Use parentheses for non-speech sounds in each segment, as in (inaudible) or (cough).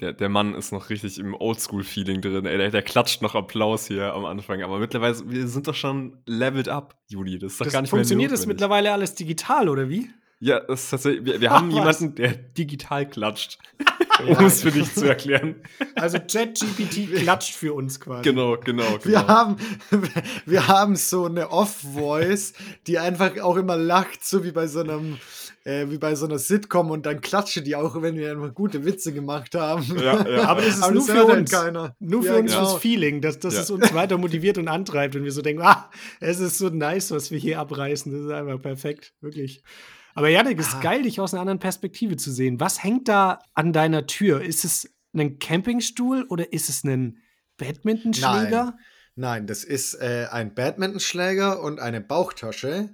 der, der Mann ist noch richtig im Oldschool-Feeling drin. Ey, der, der, klatscht noch Applaus hier am Anfang. Aber mittlerweile, wir sind doch schon leveled up, Juli. Das ist doch das gar nicht funktioniert mehr Funktioniert das mittlerweile alles digital, oder wie? Ja, das ist tatsächlich, wir, wir haben (laughs) jemanden, der digital klatscht. Um es für dich zu erklären. Also ChatGPT klatscht für uns quasi. Genau, genau, genau. Wir haben, (laughs) wir haben so eine Off-Voice, die einfach auch immer lacht, so wie bei so einem äh, wie bei so einer Sitcom und dann klatsche die auch, wenn wir einfach gute Witze gemacht haben. Ja, ja. (laughs) Aber das ist Aber nur das für uns. Keiner. Nur für ja, uns genau. fürs Feeling, dass, dass es uns weiter motiviert und antreibt und wir so denken, ah, es ist so nice, was wir hier abreißen. Das ist einfach perfekt, wirklich. Aber Janik, es ist ah. geil, dich aus einer anderen Perspektive zu sehen. Was hängt da an deiner Tür? Ist es ein Campingstuhl oder ist es ein Badmintonschläger? Nein, Nein das ist äh, ein Badmintonschläger und eine Bauchtasche.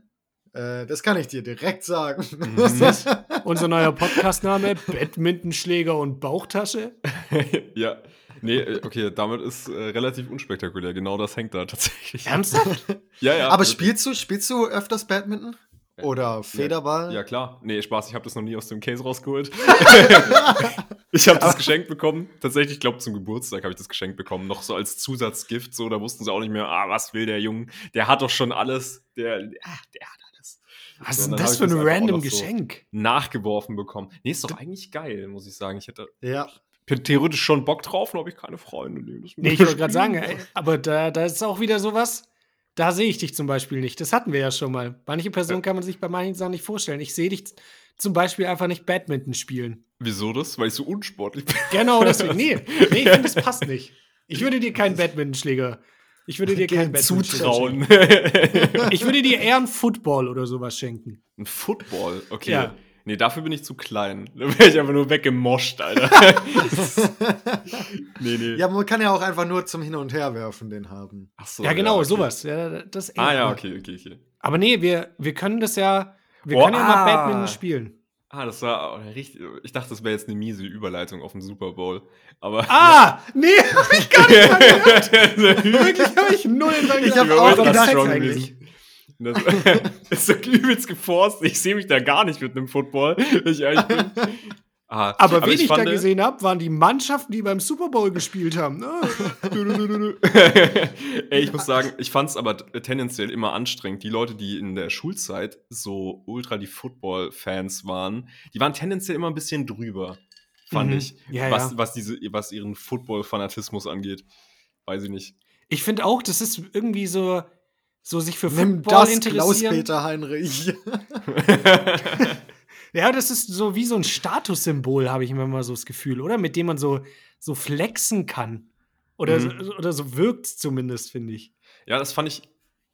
Äh, das kann ich dir direkt sagen. Mhm. (laughs) Unser neuer Podcastname: Badmintonschläger und Bauchtasche. (laughs) ja. Nee, äh, okay, damit ist äh, relativ unspektakulär. Genau das hängt da tatsächlich. Ernsthaft? (laughs) ja, ja. Aber spielst du, spielst du öfters Badminton? Oder Federball? Ja, ja, klar. Nee, Spaß, ich habe das noch nie aus dem Case rausgeholt. (laughs) (laughs) ich habe das geschenkt bekommen. Tatsächlich, ich glaube, zum Geburtstag habe ich das geschenkt bekommen. Noch so als Zusatzgift. So, da wussten sie auch nicht mehr, ah, was will der Junge? Der hat doch schon alles. Der, ah, der hat alles. Was ist denn das für ein random Geschenk? So nachgeworfen bekommen. Nee, ist doch eigentlich geil, muss ich sagen. Ich hätte. Ja. Theoretisch schon Bock drauf, nur habe ich keine Freunde. Nee, nee ich wollte (laughs) gerade sagen, ey, aber da, da ist auch wieder sowas da sehe ich dich zum Beispiel nicht. Das hatten wir ja schon mal. Manche Personen kann man sich bei manchen Sachen nicht vorstellen. Ich sehe dich zum Beispiel einfach nicht Badminton spielen. Wieso das? Weil ich so unsportlich bin. Genau, deswegen. Nee, (laughs) nee ich finde, das passt nicht. Ich würde dir keinen Badmintonschläger. Ich würde dir keinen zutrauen. ich würde dir eher einen Football oder sowas schenken. Ein Football? Okay. Ja. Nee, dafür bin ich zu klein. (laughs) Da wäre ich einfach nur weggemoscht, Alter. (laughs) nee, nee. Ja, man kann ja auch einfach nur zum Hin- und Herwerfen den haben. Ach so. Ja, genau, ja, okay. sowas. Ja, das ah, ja, okay, okay, okay. Aber nee, wir, wir können das ja. Wir oh, können ja ah. mal Badminton spielen. Ah, das war richtig. Ich dachte, das wäre jetzt eine miese Überleitung auf den Super Bowl. Aber. Ah! (laughs) Nee, hab ich gar nicht gehört. Wirklich habe ich null dran Ich habe auch gedacht, eigentlich. Das (laughs) ist so übelst geforst. Ich sehe mich da gar nicht mit einem Football. Ich bin. Ah, aber, aber, wen ich, ich da gesehen habe, waren die Mannschaften, die beim Super Bowl gespielt haben. Ne? (laughs) Ey, ich muss sagen, ich fand es aber tendenziell immer anstrengend. Die Leute, die in der Schulzeit so ultra die Football-Fans waren, die waren tendenziell immer ein bisschen drüber, fand mhm. ich. Ja, was, ja. was, diese, was ihren Football-Fanatismus angeht. Weiß ich nicht. Ich finde auch, das ist irgendwie so, so sich für Nimm Football das, interessieren. Klaus-Peter Heinrich. (laughs) ja, das ist so wie so ein Statussymbol, habe ich immer mal so das Gefühl, oder? Mit dem man so, so flexen kann. Oder, mhm. so, oder so wirkt zumindest, finde ich. Ja, das fand ich,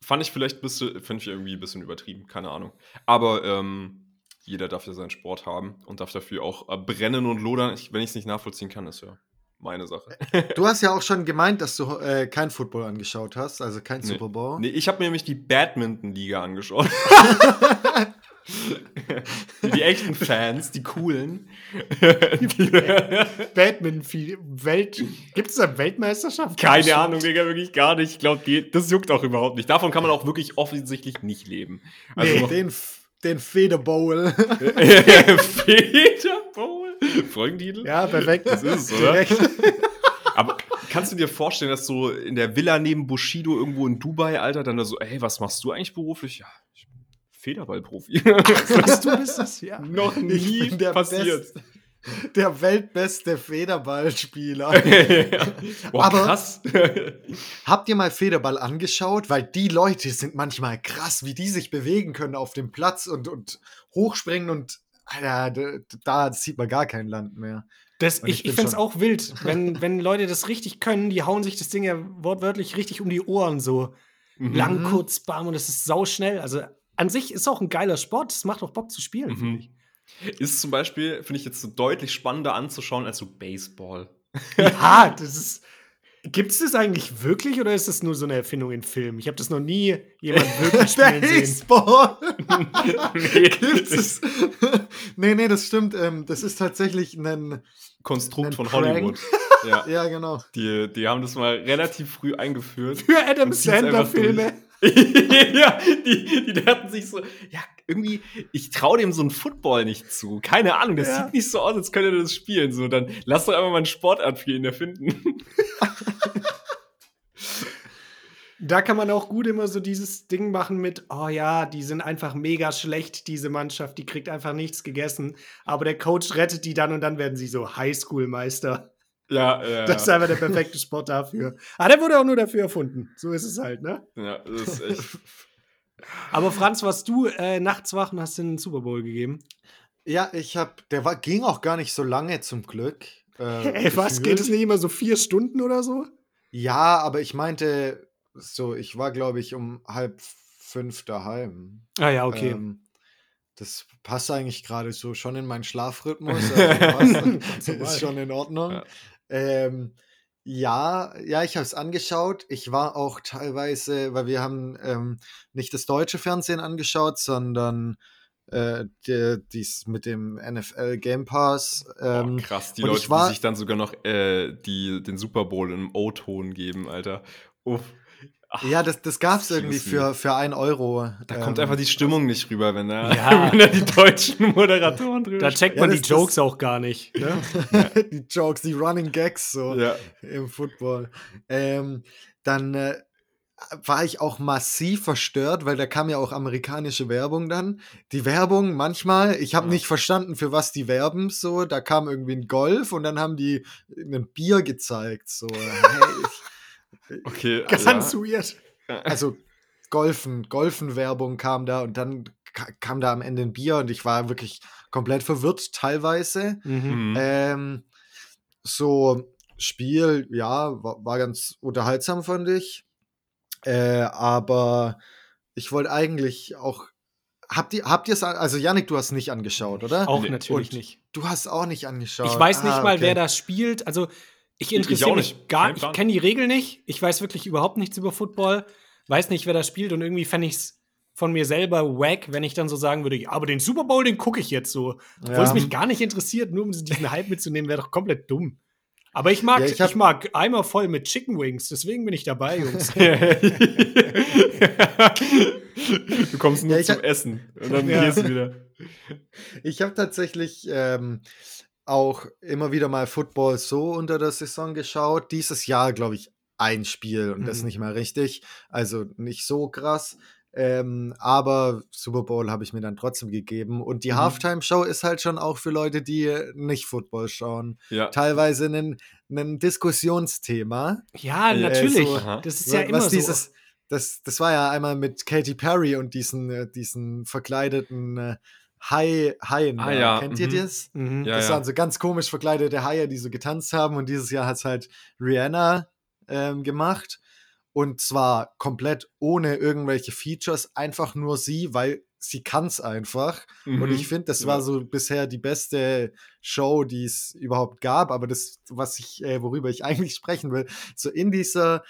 fand ich vielleicht bisschen, finde ich irgendwie ein bisschen übertrieben, keine Ahnung. Aber ähm, jeder darf ja seinen Sport haben und darf dafür auch äh, brennen und lodern. Ich, wenn ich es nicht nachvollziehen kann, ist ja meine Sache. (laughs) Du hast ja auch schon gemeint, dass du äh, kein Football angeschaut hast, also kein nee. Super Bowl. Nee, ich habe mir nämlich die Badminton-Liga angeschaut. (laughs) die echten Fans, die coolen. Badminton-Welt. Gibt es da Weltmeisterschaft? Keine Ahnung, Digga, wirklich gar nicht. Ich glaube, das juckt auch überhaupt nicht. Davon kann man auch wirklich offensichtlich nicht leben. Also nee, den, den Federbowl. (laughs) Federbowl? Folgentitel? Ja, perfekt. Das ist es, oder? (laughs) Aber kannst du dir vorstellen, dass so in der Villa neben Bushido irgendwo in Dubai, Alter, dann da so, ey, was machst du eigentlich beruflich? Ja, ich bin Federballprofi. (laughs) was du bist das? Ja. Noch nie passiert. Best, der weltbeste Federballspieler. (laughs) ja. Boah, Aber krass. habt ihr mal Federball angeschaut? Weil die Leute sind manchmal krass, wie die sich bewegen können auf dem Platz und, und hochspringen und Alter, da sieht man gar kein Land mehr. Das, ich ich finde es auch wild, wenn, wenn Leute das richtig können, die hauen sich das Ding ja wortwörtlich richtig um die Ohren, so mhm. lang, kurz, bam, und das ist sau schnell. Also an sich ist auch ein geiler Sport, es macht auch Bock zu spielen, mhm. finde ich. Ist zum Beispiel, finde ich jetzt so deutlich spannender anzuschauen als so Baseball. Ja, (laughs) das ist, Gibt es das eigentlich wirklich oder ist das nur so eine Erfindung in Filmen? Ich habe das noch nie jemand (laughs) wirklich spielen sehen. nee, (laughs) Gibt's es? nee, nee, das stimmt. Ähm, das ist tatsächlich ein Konstrukt ein von Prank. Hollywood. (laughs) Ja. ja, genau. Die, die haben das mal relativ früh eingeführt. Für Adam Sandler-Filme. ja, die, die dachten sich so, ja, irgendwie, ich traue dem so einen Football nicht zu. Keine Ahnung, das ja. sieht nicht so aus, als könnte er das spielen. So, dann lass doch einfach mal einen Sportart für ihn erfinden. (laughs) Da kann man auch gut immer so dieses Ding machen mit, oh ja, die sind einfach mega schlecht, diese Mannschaft, die kriegt einfach nichts gegessen. Aber der Coach rettet die dann und dann werden sie so Highschool-Meister. Ja, (laughs) ja. Das ist einfach der perfekte Sport dafür. Aber der wurde auch nur dafür erfunden. So ist es halt, ne? Ja, das ist echt. (laughs) Aber Franz, warst du äh, nachts wach und hast den Super Bowl gegeben? Ja, ich hab, der war, ging auch gar nicht so lange zum Glück. Äh, (laughs) Ey, was? Geht es nicht immer so vier Stunden oder so? Ja, aber ich meinte, so, ich war, glaube ich, um halb fünf daheim. Ah ja, okay. Ähm, das passt eigentlich gerade so schon in meinen Schlafrhythmus. (laughs) Also passt, (laughs) ist schon in Ordnung. Ja, ähm, ja, ja, ich habe es angeschaut. Ich war auch teilweise, weil wir haben ähm, nicht das deutsche Fernsehen angeschaut, sondern äh, die, dies mit dem NFL Game Pass. Ähm, oh, krass, die Leute, war, die sich dann sogar noch äh, die, den Super Bowl im O-Ton geben, Alter. Uff. Ach, ja, das, das gab es irgendwie für, für ein Euro. Da ähm, kommt einfach die Stimmung nicht rüber, wenn da, ja. (laughs) wenn da die deutschen Moderatoren drüber Da checkt man ja, die Jokes auch gar nicht. Ne? (laughs) die Jokes, die Running Gags so ja. im Football. Ähm, dann äh, war ich auch massiv verstört, weil da kam ja auch amerikanische Werbung dann. Die Werbung manchmal, ich habe ja. nicht verstanden, für was die werben so. Da kam irgendwie ein Golf und dann haben die ein Bier gezeigt. So, hey, ich, Okay. Ganz ja. weird. Also Golfen, Golfen-Werbung kam da und dann kam da am Ende ein Bier und ich war wirklich komplett verwirrt teilweise. Mhm. mhm. Ähm, so Spiel, ja, war, war, ganz unterhaltsam, fand ich. Äh, aber ich wollte eigentlich auch. Habt ihr, habt ihr es, also Yannick, du hast nicht angeschaut, oder? Auch natürlich und nicht. Du hast auch nicht angeschaut. Ich weiß nicht ah, mal, okay. wer das spielt. Also ich interessiere mich gar Ich kenne die Regel nicht. Ich weiß wirklich überhaupt nichts über Football. Weiß nicht, wer das spielt. Und irgendwie fände ich es von mir selber wack, wenn ich dann so sagen würde, ja, aber den Super Bowl, den gucke ich jetzt so. Ja. Obwohl es mich gar nicht interessiert, nur um diesen Hype mitzunehmen, wäre doch komplett dumm. Aber ich mag, ja, ich, ich, mag Eimer voll mit Chicken Wings, deswegen bin ich dabei, Jungs. (laughs) du kommst nur ja, zum Essen und dann ja. gehst du wieder. Ich habe tatsächlich ähm, auch immer wieder mal Football so unter der Saison geschaut. Dieses Jahr, glaube ich, ein Spiel und mhm. das nicht mal richtig. Also nicht so krass. Ähm, aber Super Bowl habe ich mir dann trotzdem gegeben. Und die mhm. Halftime-Show ist halt schon auch für Leute, die nicht Football schauen, ja. teilweise ein, ein Diskussionsthema. Ja, natürlich. Äh, so, das ist ja immer dieses, so. Das, das war ja einmal mit Katy Perry und diesen, äh, diesen verkleideten äh, Hai, Haien. Ah, ja. Kennt mhm. ihr das? Mhm. Ja, das waren ja. so ganz komisch verkleidete Haie, die so getanzt haben. Und dieses Jahr hat es halt Rihanna ähm, gemacht. Und zwar komplett ohne irgendwelche Features, einfach nur sie, weil sie kann es einfach. Mhm. Und ich finde, das ja. war so bisher die beste Show, die es überhaupt gab. Aber das, was ich, äh, worüber ich (laughs) eigentlich sprechen will, so in dieser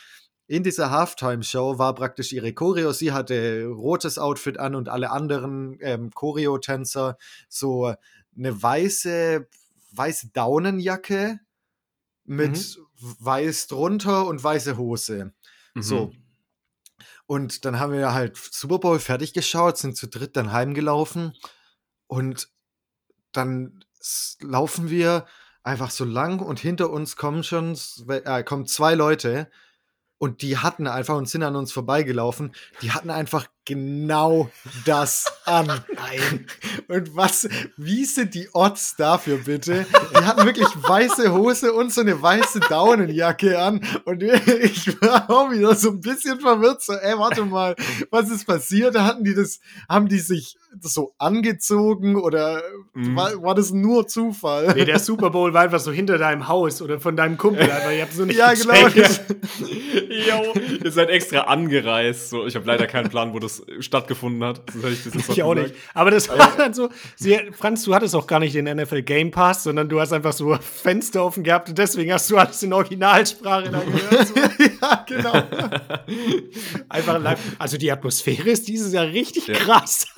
in dieser Halftime-Show war praktisch ihre Choreo. Sie hatte rotes Outfit an und alle anderen ähm, Choreo-Tänzer so eine weiße, weiße Daunenjacke mit mhm. weiß drunter und weiße Hose. Mhm. So. Und dann haben wir halt Super Bowl fertig geschaut, sind zu dritt dann heimgelaufen und dann laufen wir einfach so lang und hinter uns kommen schon äh, kommen zwei Leute und die hatten einfach und sind an uns vorbeigelaufen. Die hatten einfach genau das an. Nein. Und was, wie sind die Odds dafür bitte? Die hatten wirklich weiße Hose und so eine weiße Daunenjacke an. Und ich war auch wieder so ein bisschen verwirrt. So, ey, warte mal, was ist passiert? Da hatten die das, haben die sich so angezogen oder mhm. war, war, das nur Zufall? Nee, der Super Bowl war einfach so hinter deinem Haus oder von deinem Kumpel. Einfach. Ihr habt so nicht Ja, genau. Jo, (laughs) ihr seid extra angereist. So, ich habe leider keinen Plan, wo das stattgefunden hat. Ich das ich auch nicht. Aber das war dann so, sie, Franz, du hattest auch gar nicht den NFL Game Pass, sondern du hast einfach so Fenster offen gehabt und deswegen hast du alles in Originalsprache da gehört. So. (laughs) ja, genau. (laughs) einfach live. Also die Atmosphäre ist dieses Jahr richtig ja. krass. (laughs)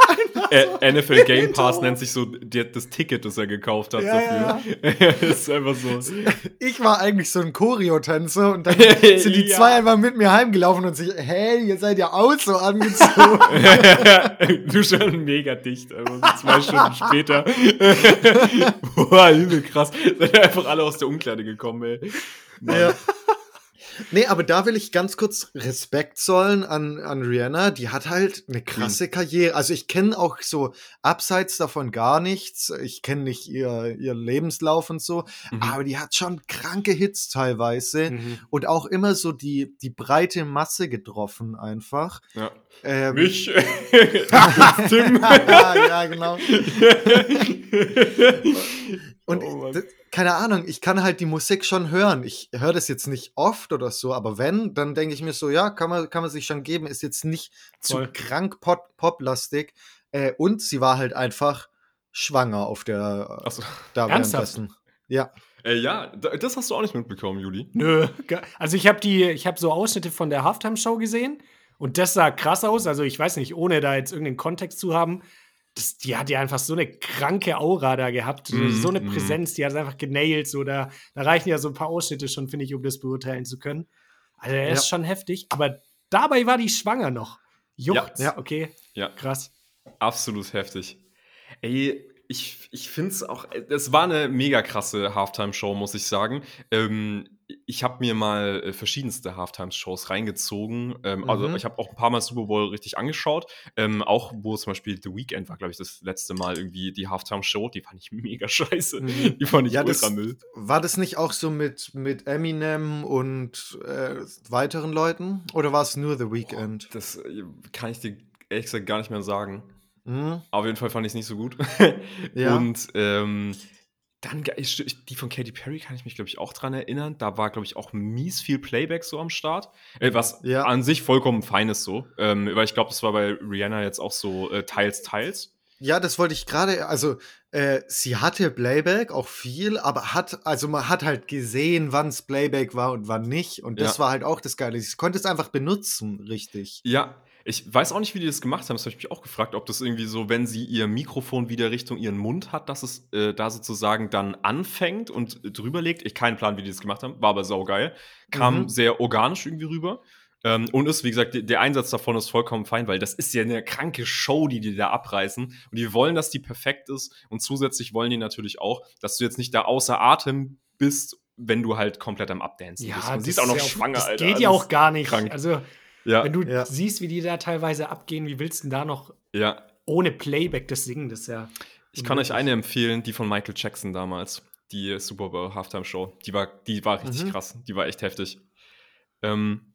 Äh, NFL Game Pass nennt sich so das Ticket, das er gekauft hat. Ja, dafür. Ja. ist einfach so. Ich war eigentlich so ein Choreo-Tänzer und dann sind die zwei einfach mit mir heimgelaufen und sich, hey, ihr seid ja auch so angezogen. (laughs) du schon mega dicht, also zwei Stunden später. (laughs) Boah, übel krass. Seid einfach alle aus der Umkleide gekommen, ey. Ja. Nee, aber da will ich ganz kurz Respekt zollen an, an Rihanna. Die hat halt eine krasse Karriere. Also ich kenne auch so abseits davon gar nichts. Ich kenne nicht ihr, ihr Lebenslauf und so. Mhm. Aber die hat schon kranke Hits teilweise. Mhm. Und auch immer so die, die breite Masse getroffen einfach. Ja. Ähm, Mich. (laughs) Tim. ja, genau. (laughs) und oh, keine Ahnung, ich kann halt die Musik schon hören. Ich höre das jetzt nicht oft oder so, aber wenn, dann denke ich mir so, ja, kann man, kann man sich schon geben, ist jetzt nicht Voll. zu krank pop poplastig. Äh, und sie war halt einfach schwanger auf der so. da währenddessen. Ja. Äh, ja, das hast du auch nicht mitbekommen, Juli. Nö. Also ich habe die, ich habe so Ausschnitte von der Halftime-Show gesehen und das sah krass aus. Also ich weiß nicht, ohne da jetzt irgendeinen Kontext zu haben, das, die hat ja einfach so eine kranke Aura da gehabt, mm, so eine mhm. Präsenz, die hat es einfach genailt. So, da, da reichen ja so ein paar Ausschnitte schon, finde ich, um das beurteilen zu können. Also er ja. ist schon heftig, aber dabei war die schwanger noch. Juckt, ja. okay. Ja. Krass. Absolut heftig. Ey, ich, ich finde es auch, es war eine mega krasse Halftime-Show, muss ich sagen. Ähm, ich habe mir mal äh, verschiedenste Halftime-Shows reingezogen. Ähm, also, mhm. Also ich habe auch ein paar Mal Super Bowl richtig angeschaut. Ähm, auch wo zum Beispiel The Weeknd war, glaube ich, das letzte Mal irgendwie die Halftime-Show. Die fand ich (laughs) mega scheiße. Mhm. Die fand ich ja, ultra Müll. War das nicht auch so mit, mit Eminem und äh, weiteren Leuten? Oder war es nur The Weeknd? Boah, das äh, kann ich dir ehrlich gesagt gar nicht mehr sagen. Mhm. Auf jeden Fall fand ich es nicht so gut. (laughs) ja. Und ähm, dann, die von Katy Perry kann ich mich, glaube ich, auch dran erinnern. Da war, glaube ich, auch mies viel Playback so am Start. Äh, was ja. an sich vollkommen fein ist so. Ähm, weil ich glaube, das war bei Rihanna jetzt auch so äh, teils, teils. Ja, das wollte ich gerade, also äh, sie hatte Playback, auch viel, aber hat, also man hat halt gesehen, wann es Playback war und wann nicht. Und das ja. war halt auch das Geile. Sie konnte es einfach benutzen, richtig. Ja, ich weiß auch nicht, wie die das gemacht haben. Das habe ich mich auch gefragt, ob das irgendwie so, wenn sie ihr Mikrofon wieder Richtung ihren Mund hat, dass es äh, da sozusagen dann anfängt und drüber legt. Ich keinen Plan, wie die das gemacht haben, war aber saugeil. Kam mhm. sehr organisch irgendwie rüber. Ähm, und ist, wie gesagt, der Einsatz davon ist vollkommen fein, weil das ist ja eine kranke Show, die die da abreißen. Und die wollen, dass die perfekt ist. Und zusätzlich wollen die natürlich auch, dass du jetzt nicht da außer Atem bist, wenn du halt komplett am Abdancen ja, bist. Und sie ist auch noch schwanger, das Alter. Das geht ja auch gar nicht. Krank. Also ja. Wenn du ja. siehst, wie die da teilweise abgehen, wie willst du denn da noch ja. ohne Playback das singen? Das ist ja. Ich kann euch eine empfehlen, die von Michael Jackson damals, die Super Bowl Halftime Show. Die war, die war richtig mhm. krass. Die war echt heftig. Ähm,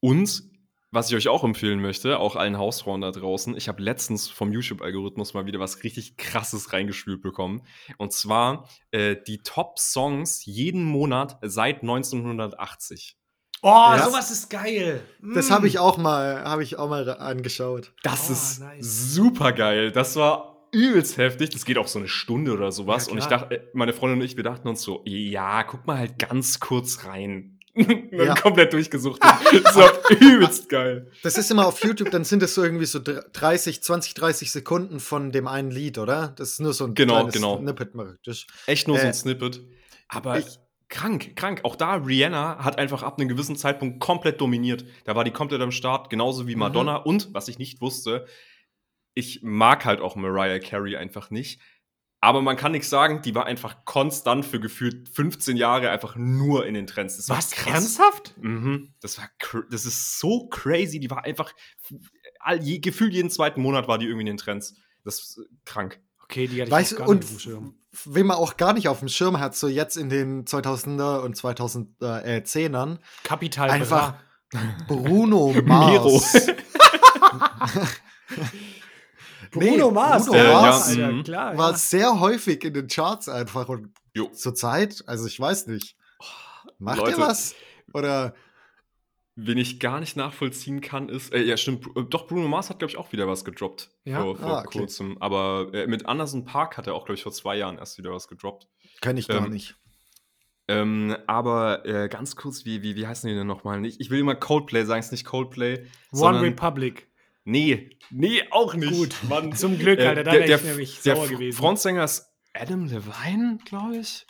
und was ich euch auch empfehlen möchte, auch allen Hausfrauen da draußen, ich habe letztens vom YouTube-Algorithmus mal wieder was richtig krasses reingespült bekommen. Und zwar äh, die Top-Songs jeden Monat seit 1980. Oh, ja. sowas ist geil. Das habe mm. ich auch mal, habe ich auch mal angeschaut. Das oh, ist nice. super geil. Das war übelst heftig. Das geht auch so eine Stunde oder sowas. Ja, und ich dachte, äh, meine Freundin und ich, wir dachten uns so, ja, guck mal halt ganz kurz rein. (laughs) ja. komplett durchgesucht. das war (laughs) übelst geil. Das ist immer auf YouTube, dann sind es so irgendwie so 30, 20, 30 Sekunden von dem einen Lied, oder? Das ist nur so ein genau, genau. Snippet praktisch. Echt nur äh, so ein äh, Snippet. Aber ich, krank, krank. Auch da, Rihanna hat einfach ab einem gewissen Zeitpunkt komplett dominiert. Da war die komplett am Start, genauso wie Madonna. Mhm. Und, was ich nicht wusste, ich mag halt auch Mariah Carey einfach nicht. Aber man kann nichts sagen, die war einfach konstant für gefühlt 15 Jahre einfach nur in den Trends. Das Was, krass. ernsthaft? Mhm. Das war, das ist so crazy. Die war einfach, all, je, gefühlt jeden zweiten Monat war die irgendwie in den Trends. Das ist krank. Okay, die hatte ich weißt, auch gar und nicht dem Schirm. Wen man auch gar nicht auf dem Schirm hat, so jetzt in den 2000er und 2010ern. Kapital Einfach Bruno (laughs) Mars. (laughs) Bruno nee, Mars, Bruno äh, Mars ja, klar, war ja. sehr häufig in den Charts einfach und jo. zur Zeit, also ich weiß nicht. Macht Leute, ihr was? Oder Wen ich gar nicht nachvollziehen kann, ist, äh, ja stimmt, äh, doch Bruno Mars hat, glaube ich, auch wieder was gedroppt ja? vor, vor ah, okay. kurzem. Aber äh, mit Anderson Park hat er auch, glaube ich, vor zwei Jahren erst wieder was gedroppt. Kenn ich gar ähm, nicht. Ähm, aber äh, ganz kurz, wie, wie, wie heißen die denn nochmal? Ich, ich will immer Coldplay sagen, es ist nicht Coldplay. One Republic. Nee, nee, auch nicht. Gut, Mann. (laughs) Zum Glück, Alter, da wäre ich nämlich der sauer gewesen. Frontsänger ist Adam Levine, glaube ich.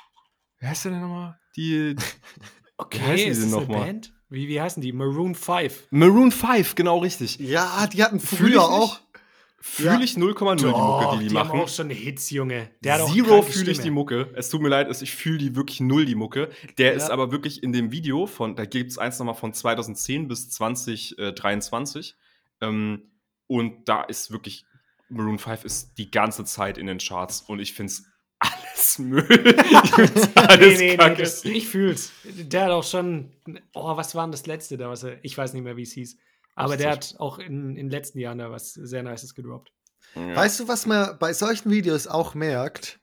Wer heißt der denn nochmal? Die. (laughs) okay, ist das eine Band? Wie, wie heißen die? Maroon 5. Maroon 5, genau richtig. Ja, die hatten früher auch. Fühle ja. ich 0,0 die Mucke, die die, die machen. Haben auch schon Hits, Junge. Der Zero fühle ich die Mucke. Es tut mir leid, ich fühle die wirklich null, die Mucke. Der ja. ist aber wirklich in dem Video von, da gibt es eins nochmal von 2010 bis 2023. Ähm, und da ist wirklich, Maroon 5 ist die ganze Zeit in den Charts und ich finde es (laughs) ich (laughs) nee, nee, nee, das, ich fühl's. Der hat auch schon, oh, was war denn das letzte da? Was er, ich weiß nicht mehr, wie es hieß. Aber der hat auch in, in den letzten Jahren da was sehr Nices gedroppt. Ja. Weißt du, was man bei solchen Videos auch merkt?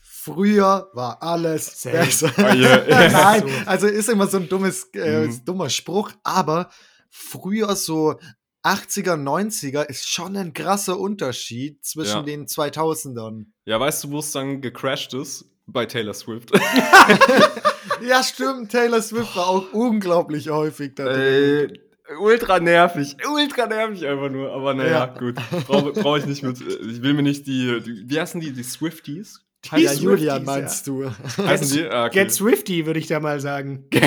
Früher war alles Safe. besser. Oh, yeah. (laughs) Nein, also ist immer so ein dummes, äh, mhm. dummer Spruch, aber früher so 80er, 90er ist schon ein krasser Unterschied zwischen ja. den 2000ern. Ja, weißt du, wo es dann gecrashed ist? Bei Taylor Swift. (laughs) ja, stimmt. Taylor Swift war auch unglaublich häufig da drin. Äh, ultra nervig, ultra nervig einfach nur. Aber naja, ja. gut. Brauche brauch ich nicht mit. Ich will mir nicht die, die wie heißen die, die Swifties? Die ja, Julian meinst ja. du. Heißen die? Ah, okay. Get Swifty, würde ich da mal sagen. (laughs)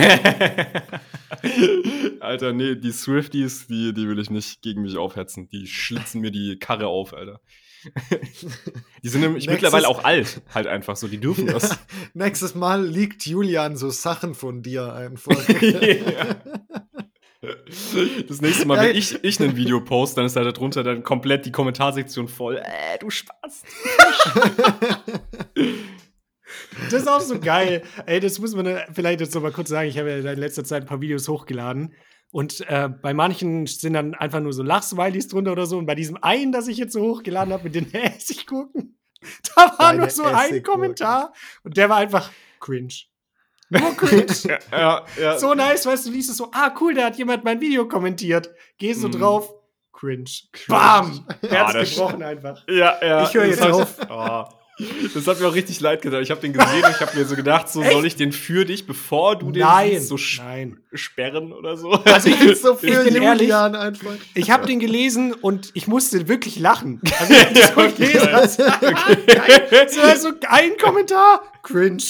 Alter, nee, die Swifties, die, die will ich nicht gegen mich aufhetzen. Die schlitzen mir die Karre auf, Alter. die sind nämlich Nächstes mittlerweile auch alt, halt einfach so, die dürfen ja. das. Nächstes Mal liegt Julian so Sachen von dir einfach. (laughs) ja. Das nächste Mal, wenn ich, ich ein Video poste, dann ist da darunter dann komplett die Kommentarsektion voll. Äh, du Spaß. das ist auch so geil. Ey, das muss man vielleicht jetzt noch mal kurz sagen. Ich habe ja in letzter Zeit ein paar Videos hochgeladen. Und äh, bei manchen sind dann einfach nur so Lachsmilies drunter oder so. Und bei diesem einen, das ich jetzt so hochgeladen habe mit den Essiggucken, (laughs) da war Deine nur so ein Kommentar. Und der war einfach cringe. Nur cringe. (laughs) ja, ja, ja. So nice, weißt du, liest es so, ah, cool, da hat jemand mein Video kommentiert. Gehst du mm. drauf, cringe. cringe. Bam! (laughs) Herz gebrochen einfach. Ja, ja. Ich höre jetzt auf. (laughs) Oh. Das hat mir auch richtig leid getan. Ich habe den gesehen und ich habe mir so gedacht, so Echt? soll ich den für dich, bevor du den nein, siehst, so nein. sperren oder so. Also ich bin so für ich bin ehrlich, einfach. Ich habe den gelesen und ich musste wirklich lachen. Also ich das ja, okay. gelesen. Also, okay. so also ein Kommentar, cringe.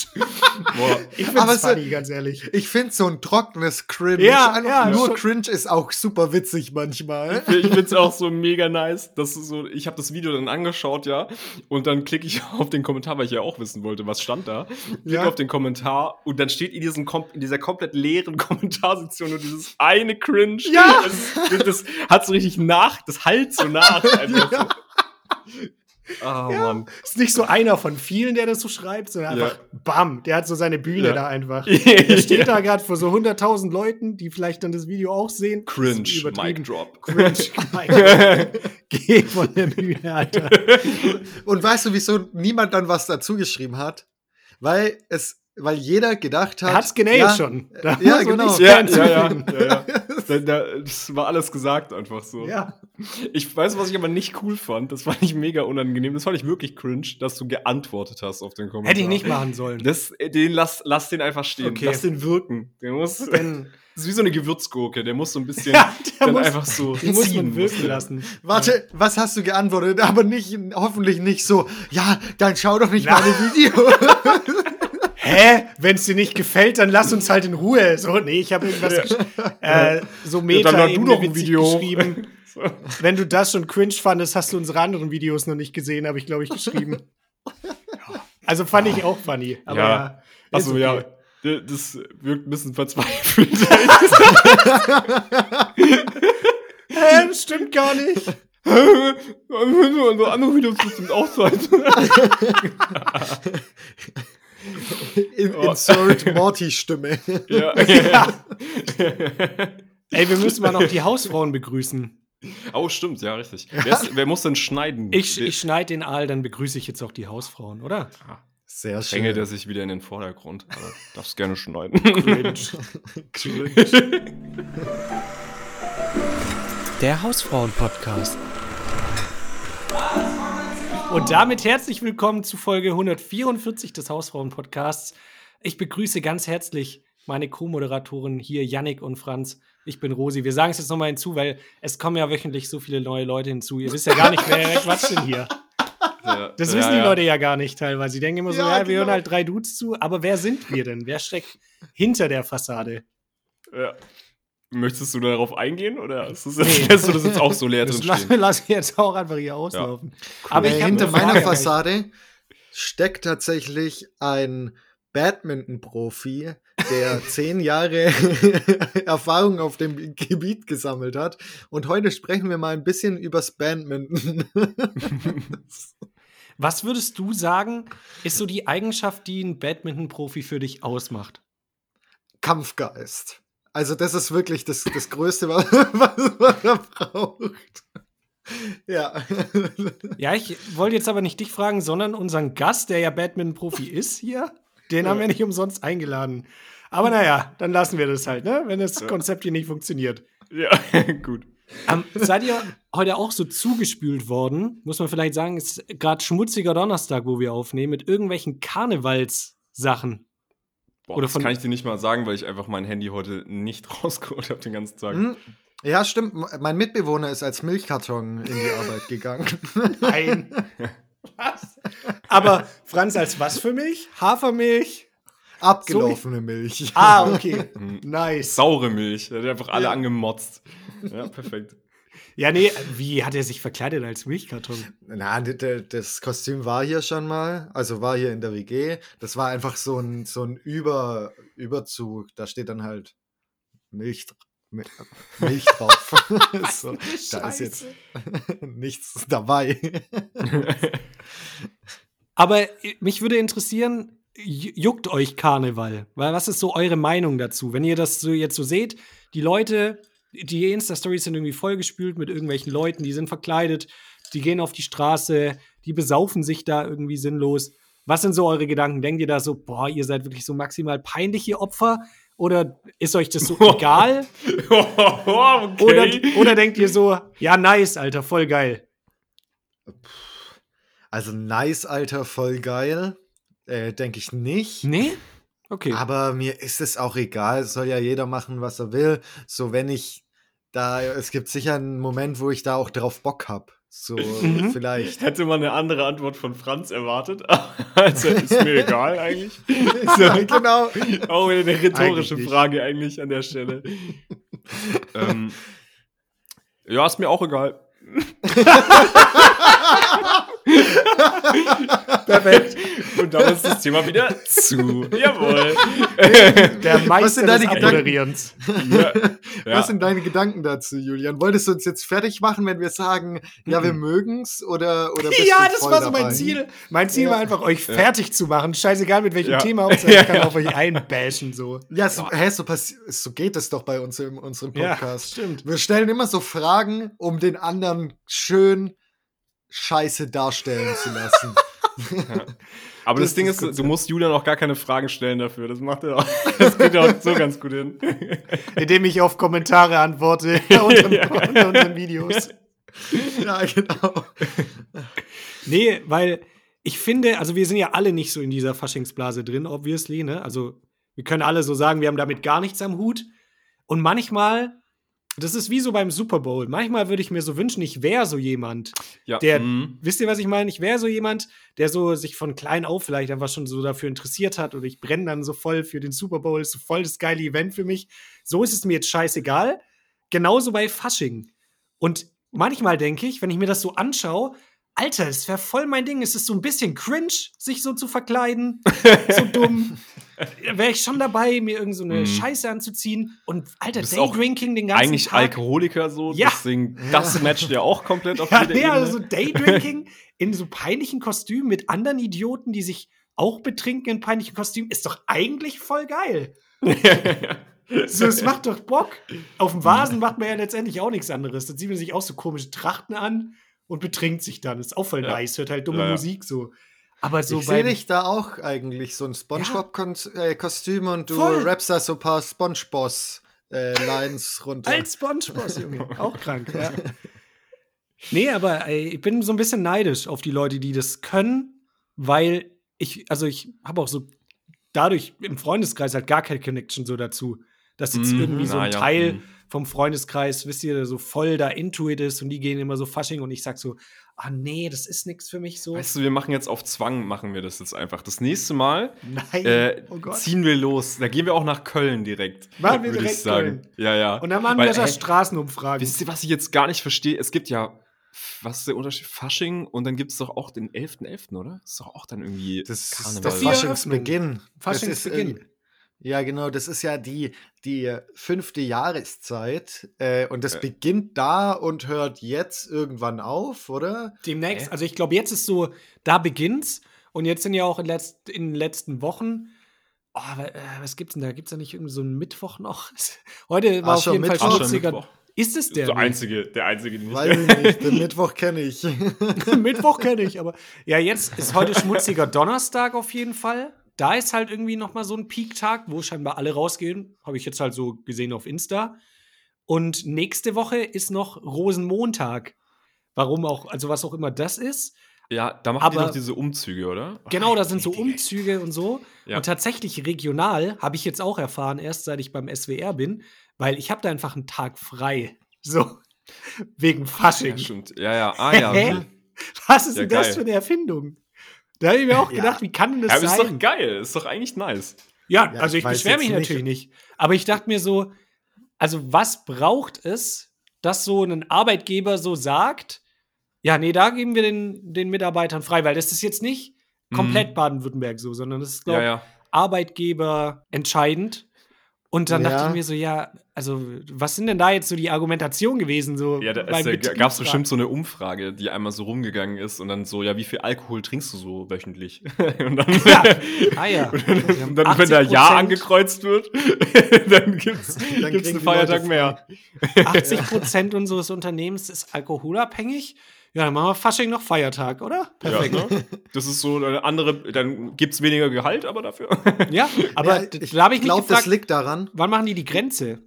Boah. Ich finde es funny, ganz ehrlich. Ich finde so ein trockenes Cringe. Ja, ja, nur schon. cringe ist auch super witzig manchmal. Ich, ich finde es auch so mega nice. Dass so, ich habe das Video dann angeschaut, ja, und dann klicke ich (laughs) auf den Kommentar, weil ich ja auch wissen wollte, was stand da. Klicke ja. auf den Kommentar und dann steht in, diesem, in dieser komplett leeren (laughs) Kommentarsektion nur dieses eine Cringe. Ja! Das, das hat so richtig nach, das halt so nach. (laughs) ja. Oh, ja. Mann. Ist nicht so einer von vielen, der das so schreibt, sondern einfach ja. bam, der hat so seine Bühne ja. da einfach. (laughs) der steht da gerade vor so 100.000 Leuten, die vielleicht dann das Video auch sehen. Cringe, Mic Drop. Cringe, (laughs) Mic Drop. Geh von der Bühne, Alter. (laughs) Und weißt du, wieso niemand dann was dazu geschrieben hat? Weil es weil jeder gedacht hat. Er hat's genäht ja, schon. Da ja, genau. Ja, ja, ja, ja, Das war alles gesagt einfach so. Ja. Ich weiß, was ich aber nicht cool fand. Das fand ich mega unangenehm. Das fand ich wirklich cringe, dass du geantwortet hast auf den Kommentar. Hätte ich nicht machen sollen. Das, den lass, lass den einfach stehen. Okay. Lass den wirken. Der muss. (laughs) Den, (laughs) das ist wie so eine Gewürzgurke, der muss so ein bisschen (laughs) ja, dann muss, einfach so den muss man wirken lassen. Warte, was hast du geantwortet? Aber nicht, hoffentlich nicht so, ja, dann schau doch nicht meine Video. Hä, wenn es dir nicht gefällt, dann lass uns halt in Ruhe. So, nee, ich habe irgendwas äh, so meta ja, du noch ein Video geschrieben. (laughs) so. Wenn du das schon cringe fandest, hast du unsere anderen Videos noch nicht gesehen, habe ich glaube ich geschrieben. (laughs) also fand ich auch funny, aber ja. ja Achso, okay. ja. Das wirkt ein bisschen verzweifelt. Hä, das stimmt gar nicht. Unsere andere Videos bestimmt auch sein. (laughs) In, oh. Insert (laughs) Morty-Stimme. Ja. (laughs) ja. Ey, wir müssen mal noch die Hausfrauen begrüßen. Oh, stimmt, ja, richtig. Wer, ist, wer muss denn schneiden? Ich, ich schneide den Aal, dann begrüße ich jetzt auch die Hausfrauen, oder? Ah, Sehr schön. Hänge der sich wieder in den Vordergrund. Aber (laughs) darfst gerne schneiden. Cringe. Cringe. Der Hausfrauen-Podcast. Und damit herzlich willkommen zu Folge 144 des Hausfrauen-Podcasts. Ich begrüße ganz herzlich meine Co-Moderatoren hier, Yannick und Franz. Ich bin Rosi. Wir sagen es jetzt nochmal hinzu, weil es kommen ja wöchentlich so viele neue Leute hinzu. Ihr wisst ja gar nicht, wer, (laughs) quatscht denn hier. Ja, das wissen ja, die Leute ja gar nicht teilweise. Sie denken immer so, ja, wir genau. hören halt drei Dudes zu, aber wer sind wir denn? Wer steckt hinter der Fassade? Ja. Möchtest du darauf eingehen oder ist das, nee. (laughs) lässt du das jetzt auch so leer drin stehen? Lass, lass jetzt auch einfach hier auslaufen. Ja. Cool. Aber äh, hinter meiner Fassade steckt tatsächlich ein Badminton-Profi, der (laughs) zehn Jahre (laughs) Erfahrung auf dem Gebiet gesammelt hat. Und heute sprechen wir mal ein bisschen übers Badminton. Was würdest du sagen, ist so die Eigenschaft, die ein Badminton-Profi für dich ausmacht? Kampfgeist. Also, das ist wirklich das, das Größte, (laughs) was, was man da braucht. Ja. Ja, ich wollte jetzt aber nicht dich fragen, sondern unseren Gast, der ja Badminton-Profi ist hier. Den haben wir nicht umsonst eingeladen. Aber naja, dann lassen wir das halt, ne? wenn das Konzept hier nicht funktioniert. Ja, (laughs) gut. Ähm, seid ihr heute auch so zugespült worden? Muss man vielleicht sagen, es ist gerade schmutziger Donnerstag, wo wir aufnehmen, mit irgendwelchen Karnevalssachen. Boah, Oder das kann ich dir nicht mal sagen, weil ich einfach mein Handy heute nicht (laughs) rausgeholt habe den ganzen Tag. Hm. Ja, stimmt. Mein Mitbewohner ist als Milchkarton in die Arbeit gegangen. (laughs) Nein. (laughs) Was? Aber Franz, als was für Milch? Hafermilch? Abgelaufene so Milch. Ah, okay. Hm. nice. Saure Milch. Der hat einfach alle ja. angemotzt. Ja, perfekt. Ja, nee, wie hat er sich verkleidet als Milchkarton? Na, das Kostüm war hier schon mal, also war hier in der WG. Das war einfach so ein, so ein Über, Überzug. Da steht dann halt Milch Milch (laughs) drauf. (laughs) so, da ist jetzt (laughs) nichts dabei. Aber mich würde interessieren, juckt euch Karneval? Weil was ist so eure Meinung dazu? Wenn ihr das so jetzt so seht, die Leute, die Insta-Stories sind irgendwie vollgespült mit irgendwelchen Leuten, die sind verkleidet, die gehen auf die Straße, die besaufen sich da irgendwie sinnlos. Was sind so eure Gedanken? Denkt ihr da so, boah, ihr seid wirklich so maximal peinliche Opfer? Oder ist euch das so (laughs) egal? (laughs) okay. oder, oder denkt ihr so, ja, nice, Alter, voll geil? Also, nice, Alter, voll geil. Äh, denke ich nicht. Nee? Okay. Aber mir ist es auch egal. Es soll ja jeder machen, was er will. So, wenn ich da, es gibt sicher einen Moment, wo ich da auch drauf Bock habe. So, mhm. vielleicht. (laughs) Hätte man eine andere Antwort von Franz erwartet. (laughs) also, ist mir (laughs) egal eigentlich. So, genau. Auch wieder eine rhetorische eigentlich Frage eigentlich an der Stelle. ähm, ja, ist mir auch egal. (laughs) Perfekt. Und damit ist das Thema wieder zu. Jawohl. Der Meister des Abmoderierens. Ja. Ja. Was sind deine Gedanken dazu, Julian? Wolltest du uns jetzt fertig machen, wenn wir sagen, ja, wir mhm. mögen's oder, oder Ja, das war so mein Ziel. Mein Ziel ja. war einfach, euch fertig zu machen. Scheißegal mit welchem Thema, Hauptsache ich (laughs) kann auf euch einbashen. So. Ja, so, hä, so, so geht es doch bei uns in unserem Podcast. Ja, stimmt. Wir stellen immer so Fragen, um den anderen schön scheiße darstellen zu lassen. (laughs) ja. Aber das, das Ding ist, du musst Julian auch gar keine Fragen stellen dafür. Das macht er auch. (laughs) Das geht ja auch so ganz gut hin. (laughs) Indem ich auf Kommentare antworte unter, ja. unter unseren Videos. Ja, genau. nee, weil ich finde, also wir sind ja alle nicht so in dieser Faschingsblase drin, obviously, ne? Also wir können alle so sagen, wir haben damit gar nichts am Hut. Und manchmal das ist wie so beim Super Bowl. Manchmal würde ich mir so wünschen, ich wäre so jemand, ja. der, mhm. wisst ihr, was ich meine? Ich wäre so jemand, der so sich von klein auf vielleicht einfach schon so dafür interessiert hat oder ich brenne dann so voll für den Super Bowl, ist so voll das geile Event für mich. So ist es mir jetzt scheißegal. Genauso bei Fasching. Und manchmal denke ich, wenn ich mir das so anschaue, Alter, das wäre voll mein Ding. Es ist so ein bisschen cringe, sich so zu verkleiden. (laughs) so dumm. Wäre ich schon dabei, mir irgend so eine mm. Scheiße anzuziehen. Und Alter, Daydrinking den ganzen eigentlich Tag. Eigentlich Alkoholiker so. Ja. Deswegen, das matcht ja auch komplett auf ja, jeder nee, Ebene. also Daydrinking in so peinlichen Kostümen mit anderen Idioten, die sich auch betrinken in peinlichen Kostümen, ist doch eigentlich voll geil. (laughs) so, es macht doch Bock. Auf dem Vasen macht man ja letztendlich auch nichts anderes. Da zieht man sich auch so komische Trachten an und betrinkt sich dann. Ist auch voll ja. nice, hört halt dumme ja, Musik so. Aber so ich sehe dich da auch eigentlich, so ein Spongebob-Kostüm und du voll. rappst da so ein paar Spongeboss äh, Lines runter. Als Spongeboss, Junge. (laughs) auch krank, ja. Nee, aber ey, ich bin so ein bisschen neidisch auf die Leute, die das können, weil ich, also ich habe auch so dadurch im Freundeskreis halt gar keine Connection so dazu, dass jetzt mm, irgendwie so ein ja. Teil mm vom Freundeskreis, wisst ihr, so voll da into it ist und die gehen immer so Fasching und ich sag so, ah nee, das ist nichts für mich so. Weißt du, wir machen jetzt auf Zwang, machen wir das jetzt einfach. Das nächste Mal äh, oh ziehen wir los. Da gehen wir auch nach Köln direkt. Machen wir direkt sagen. Köln. Ja, ja. Und dann machen Weil, wir da Straßenumfragen. Wisst ihr, was ich jetzt gar nicht verstehe? Es gibt ja was ist der Unterschied? Fasching und dann gibt es doch auch den 11.11., .11., oder? Das ist doch auch dann irgendwie das Karneval. Das Faschingsbeginn. Faschingsbeginn. Äh, ja, genau, das ist ja die, die fünfte Jahreszeit äh, und das äh. beginnt da und hört jetzt irgendwann auf, oder? Demnächst, äh? also ich glaube, jetzt ist so, da beginnt's und jetzt sind ja auch in, letzt, in den letzten Wochen Oh, was gibt's denn da? Gibt's da nicht irgendwie so einen Mittwoch noch? (laughs) Heute war Ach, auf jeden Fall schmutziger. Ist es der? Der einzige, der einzige, den ich Weiß ich nicht, den Mittwoch kenne ich. (laughs) Mittwoch kenne ich, aber ja, jetzt ist heute schmutziger (laughs) Donnerstag auf jeden Fall da ist halt irgendwie noch mal so ein Peak-Tag, wo scheinbar alle rausgehen. Habe ich jetzt halt so gesehen auf Insta. Und nächste Woche ist noch Rosenmontag. Warum auch, also was auch immer das ist. Ja, da machen Aber, die doch diese Umzüge, oder? Genau, da sind so Umzüge und so. Ja. Und tatsächlich regional habe ich jetzt auch erfahren, erst seit ich beim SWR bin, weil ich habe da einfach einen Tag frei. (laughs) So. Wegen Fasching. Ja, stimmt. Ja, ja. Ah, ja. (laughs) Was ist ja, denn geil. das für eine Erfindung? Da habe ich mir auch gedacht, ja. wie kann denn das ja, aber sein? Ist doch geil, ist doch eigentlich nice. Ja, ja also ich, ich beschwere mich natürlich nicht. Aber ich dachte mir so, also was braucht es, dass so ein Arbeitgeber so sagt, ja, nee, da geben wir den, den Mitarbeitern frei, weil das ist jetzt nicht komplett mhm. Baden-Württemberg so, sondern das ist, glaube ich, ja, ja. Arbeitgeber entscheidend. Und dann ja. dachte ich mir so, ja, also was sind denn da jetzt so die Argumentationen gewesen? So ja, da gab es bestimmt so eine Umfrage, die einmal so rumgegangen ist und dann so, ja, wie viel Alkohol trinkst du so wöchentlich? (laughs) und dann, ja. (laughs) Ah ja. Und dann, und dann wenn da Ja angekreuzt wird, (laughs) dann gibt es einen Feiertag mehr. 80 Prozent unseres Unternehmens ist alkoholabhängig. Ja, dann machen wir Fasching noch Feiertag, oder? Perfekt. Ja, ne? Das ist so eine andere, dann gibt es weniger Gehalt, aber dafür. (laughs) Ja, aber ja, ich glaube, ich glaube, das liegt daran. Wann machen die die Grenze?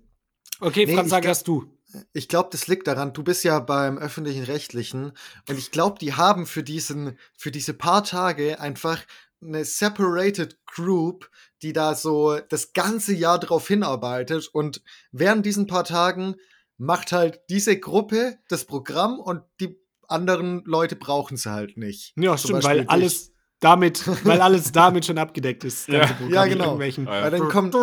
Okay, nee, Franz, sag erst du. Ich glaube, das liegt daran, du bist ja beim öffentlichen Rechtlichen und ich glaube, die haben für diesen, für diese paar Tage einfach eine separated group, die da so das ganze Jahr drauf hinarbeitet und während diesen paar Tagen macht halt diese Gruppe das Programm und die anderen Leute brauchen es halt nicht. Ja, Zum stimmt, weil alles damit, weil alles (laughs) damit schon abgedeckt ist. Ja, ja genau. Weil dann kommt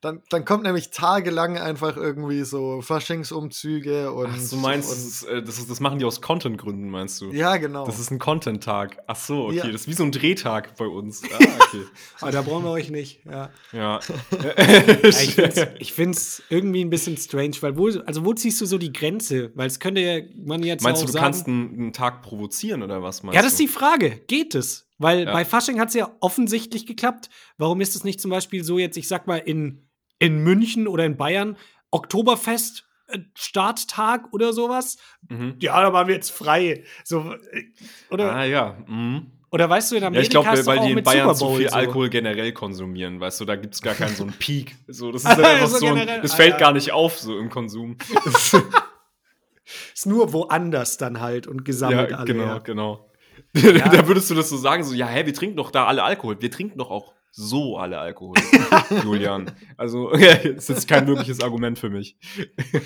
dann, dann kommt nämlich tagelang einfach irgendwie so Faschingsumzüge und. Ach, du meinst, und, äh, das, das machen die aus Content-Gründen, meinst du? Ja, genau. Das ist ein Content-Tag. Ach so, okay. Ja. Das ist wie so ein Drehtag bei uns. Ah, (laughs) okay. Aber da brauchen wir euch nicht. Ja. ja. (laughs) (laughs) ich finde es irgendwie ein bisschen strange, weil wo, also wo ziehst du so die Grenze? Weil es könnte ja man jetzt Meinst auch du, du sagen, kannst einen, einen, Tag provozieren oder was meinst Ja, das ist die Frage. Geht es? Weil ja. bei Fasching hat es ja offensichtlich geklappt. Warum ist es nicht zum Beispiel so jetzt, ich sag mal, in, in München oder in Bayern, Oktoberfest, äh, Starttag oder sowas? Mhm. Ja, da waren wir jetzt frei. So, äh, oder? Ah, ja. Mhm. Oder weißt du, in Amerika Ja, ich glaube, weil die in Bayern zu viel so. Alkohol generell konsumieren, weißt du, da gibt es gar keinen so einen Peak. So, das (laughs) ist einfach so, ein, das fällt ah, gar nicht auf, so im Konsum. (laughs) ist nur woanders dann halt und gesammelt ja, alle. Genau, ja. genau. Ja. da würdest du das so sagen, so, ja, hä, wir trinken doch da alle Alkohol. Wir trinken doch auch so alle Alkohol, (laughs) Julian. Also, (laughs) das ist kein wirkliches Argument für mich.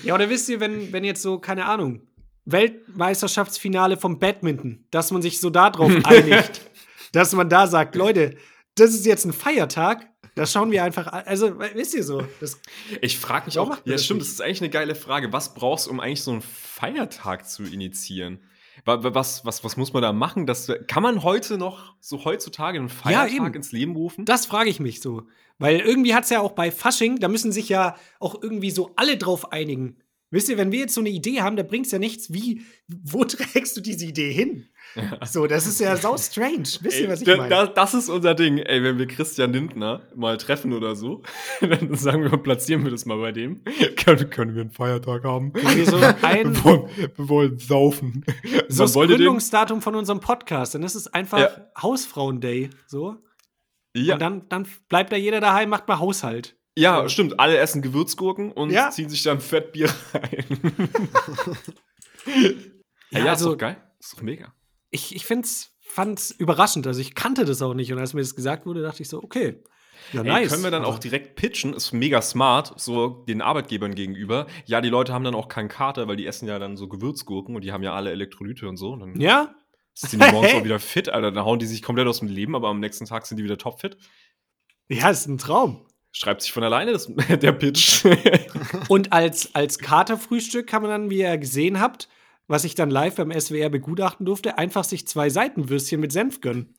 ja, oder wisst ihr, wenn, wenn jetzt so, keine Ahnung, Weltmeisterschaftsfinale vom Badminton, dass man sich so darauf (laughs) einigt, dass man da sagt, Leute, das ist jetzt ein Feiertag, da schauen wir einfach, also wisst ihr so. Das, ich frage mich auch, ja stimmt, nicht? das ist eigentlich eine geile Frage. Was brauchst du, um eigentlich so einen Feiertag zu initiieren? Was, was, was muss man da machen? Das, kann man heute noch, so heutzutage, einen Feiertag ja, ins Leben rufen? Das frage ich mich so. Weil irgendwie hat es ja auch bei Fasching, da müssen sich ja auch irgendwie so alle drauf einigen. Wisst ihr, wenn wir jetzt so eine Idee haben, da bringt es ja nichts. Wie, wo (laughs) trägst du diese Idee hin? Ja. So, das ist ja so strange. Wisst ihr, was ich meine? Das, das, ist unser Ding. Ey, wenn wir Christian Lindner mal treffen oder so, (laughs) dann sagen wir, platzieren wir das mal bei dem. Können, können wir einen Feiertag haben? Wir, so (laughs) ein wir, wollen, wir wollen saufen. So das Gründungsdatum von unserem Podcast. Dann ist es einfach ja. Hausfrauen-Day. So. Ja. Und dann, dann bleibt da jeder daheim, macht mal Haushalt. Ja, so. stimmt. Alle essen Gewürzgurken und ja. ziehen sich dann Fettbier rein. (laughs) ja, ja, also, ist doch geil. Ist doch mega ich, ich fand es überraschend. Also ich kannte das auch nicht. Und als mir das gesagt wurde, dachte ich so, okay. Ja, Ey, nice. Können wir dann auch direkt pitchen, ist mega smart, so den Arbeitgebern gegenüber. Ja, die Leute haben dann auch keinen Kater, weil die essen ja dann so Gewürzgurken und die haben ja alle Elektrolyte und so. Und ja? Sind die morgens (laughs) auch wieder fit, Alter. Dann hauen die sich komplett aus dem Leben, aber am nächsten Tag sind die wieder topfit. Ja, ist ein Traum. Schreibt sich von alleine das, (laughs) der Pitch. (laughs) und als, als Katerfrühstück kann man dann, wie ihr gesehen habt, was ich dann live beim SWR begutachten durfte, einfach sich zwei Seitenwürstchen mit Senf gönnen.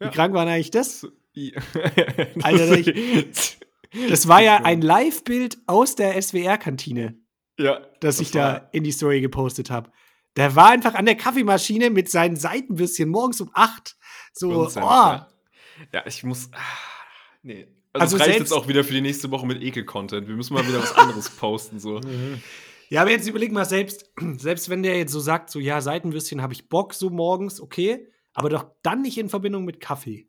Ja. Wie krank war denn eigentlich das? (laughs) Alter, ich, das war ja ein Live-Bild aus der SWR-Kantine. Ja. Das, das ich da in die Story gepostet habe. Der war einfach an der Kaffeemaschine mit seinen Seitenwürstchen morgens um 8. So, oh. Ja. ja, ich muss. Ah, nee. Also, also reicht jetzt auch wieder für die nächste Woche mit Ekel-Content. Wir müssen mal wieder was anderes (laughs) posten. So. Mhm. Ja, aber jetzt überleg mal selbst, (clears throat) selbst wenn der jetzt so sagt, so ja, Seitenwürstchen habe ich Bock so morgens, okay, aber doch dann nicht in Verbindung mit Kaffee.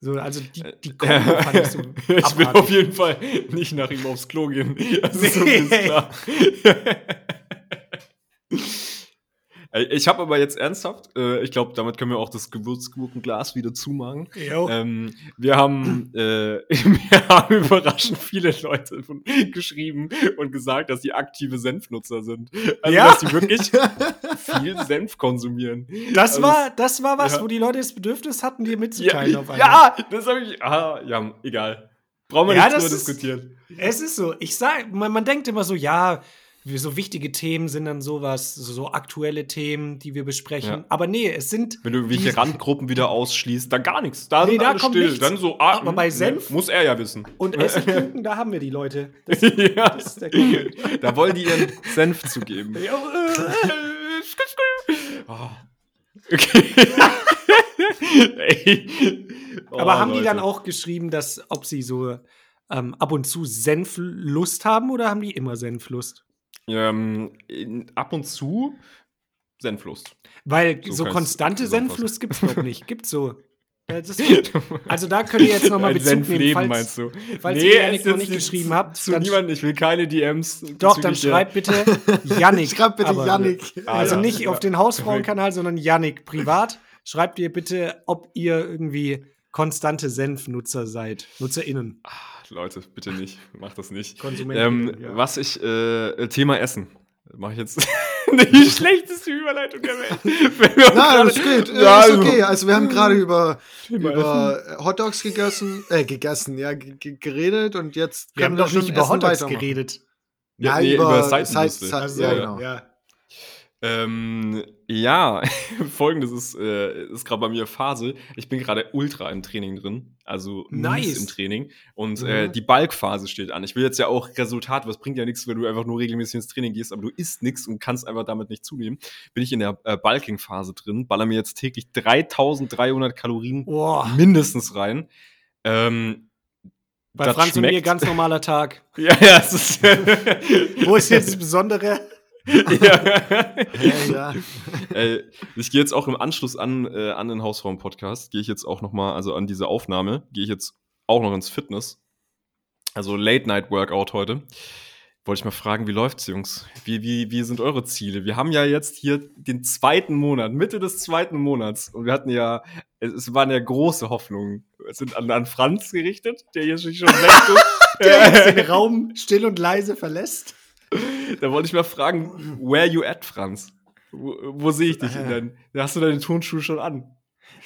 So, also die, die Kombo fand ich so (laughs) Ich will auf jeden Fall nicht nach ihm aufs Klo gehen. (laughs) Also nee. so klar. Ich habe aber jetzt ernsthaft, äh, ich glaube, damit können wir auch das Gewürzgurkenglas wieder zumachen. Ähm, wir, haben, äh, (laughs) wir haben überraschend viele Leute von, geschrieben und gesagt, dass sie aktive Senfnutzer sind. Also, ja? dass sie wirklich (laughs) viel Senf konsumieren. Das, also, war, das war was, ja. wo die Leute das Bedürfnis hatten, dir mitzuteilen ja, auf einmal. Ja, das habe ich. Ah, ja, egal. Brauchen wir ja, nicht drüber diskutieren. Es ist so. Ich sag, man, man denkt immer so, ja, so wichtige Themen sind dann sowas, so aktuelle Themen, die wir besprechen. Ja. Aber nee, es sind. Wenn du irgendwelche Randgruppen wieder ausschließt, dann gar nichts. Da nee, da kommt still. Nichts. Dann so, ah, aber bei hm, Senf. Nee, muss er ja wissen. Und (laughs) Essigkuchen, da haben wir die Leute. Das, (laughs) ja. das ist der (laughs) Da wollen die ihren Senf zugeben. oh. Okay. Ey. Oh, aber haben Leute. die dann auch geschrieben, dass ob sie so ähm, ab und zu Senflust haben oder haben die immer Senflust? Ähm, in, ab und zu Senflust. Weil so, so konstante Senflust gibt es noch nicht. Gibt so. (laughs) Ist, also da könnt ihr jetzt nochmal Bezug Senf nehmen, falls, meinst du? falls nee, ihr Janik noch nicht geschrieben habt. Zu niemandem, ich will keine DMs. Doch, dann schreibt bitte (laughs) Janik. Schreibt bitte Janik. Also ah, nicht ja. auf den Hausfrauenkanal, sondern Janik privat. Schreibt ihr bitte, ob ihr irgendwie konstante Senfnutzer seid, NutzerInnen. Ah. Leute, bitte nicht. Macht das nicht. Ähm, ja. Was ich, äh, Thema Essen. Mache ich jetzt (laughs) (laughs) die schlechteste Überleitung der Welt. (laughs) Nein, das geht. Ja, ist okay. Also wir haben gerade über, über Hotdogs gegessen, äh, gegessen, ja, geredet und jetzt wir haben doch nicht über Hotdogs geredet. Ja, ja nee, über, über Side, Side, also, ja, genau. Ja. Ähm, ja, (laughs) folgendes ist, äh, ist gerade bei mir Phase. Ich bin gerade ultra im Training drin, also nice im Training. Und mhm. äh, die Balkphase steht an. Ich will jetzt ja auch Resultat, was bringt ja nichts, wenn du einfach nur regelmäßig ins Training gehst, aber du isst nichts und kannst einfach damit nicht zunehmen. Bin ich in der äh, Bulking-Phase drin, baller mir jetzt täglich 3300 Kalorien oh. mindestens rein. Ähm, bei Franz schmeckt. und mir ganz normaler Tag. (laughs) ja, ja, es ist (laughs) Wo ist jetzt das Besondere? Ja. ja, ja. Äh, ich gehe jetzt auch im Anschluss an, äh, an den Hausfrauen-Podcast, gehe ich jetzt auch noch mal, also an diese Aufnahme, gehe ich jetzt auch noch ins Fitness. Also Late-Night-Workout heute. Wollte ich mal fragen, wie läuft's, Jungs? Wie, wie, wie sind eure Ziele? Wir haben ja jetzt hier den zweiten Monat, Mitte des zweiten Monats. Und wir hatten ja, es, waren ja große Hoffnungen. Es sind an, an Franz gerichtet, der hier schon (laughs) weg ist. der den Raum still und leise verlässt. Da wollte ich mal fragen, where you at, Franz? Wo, wo sehe ich dich äh. denn? Hast du deine Turnschuhe schon an?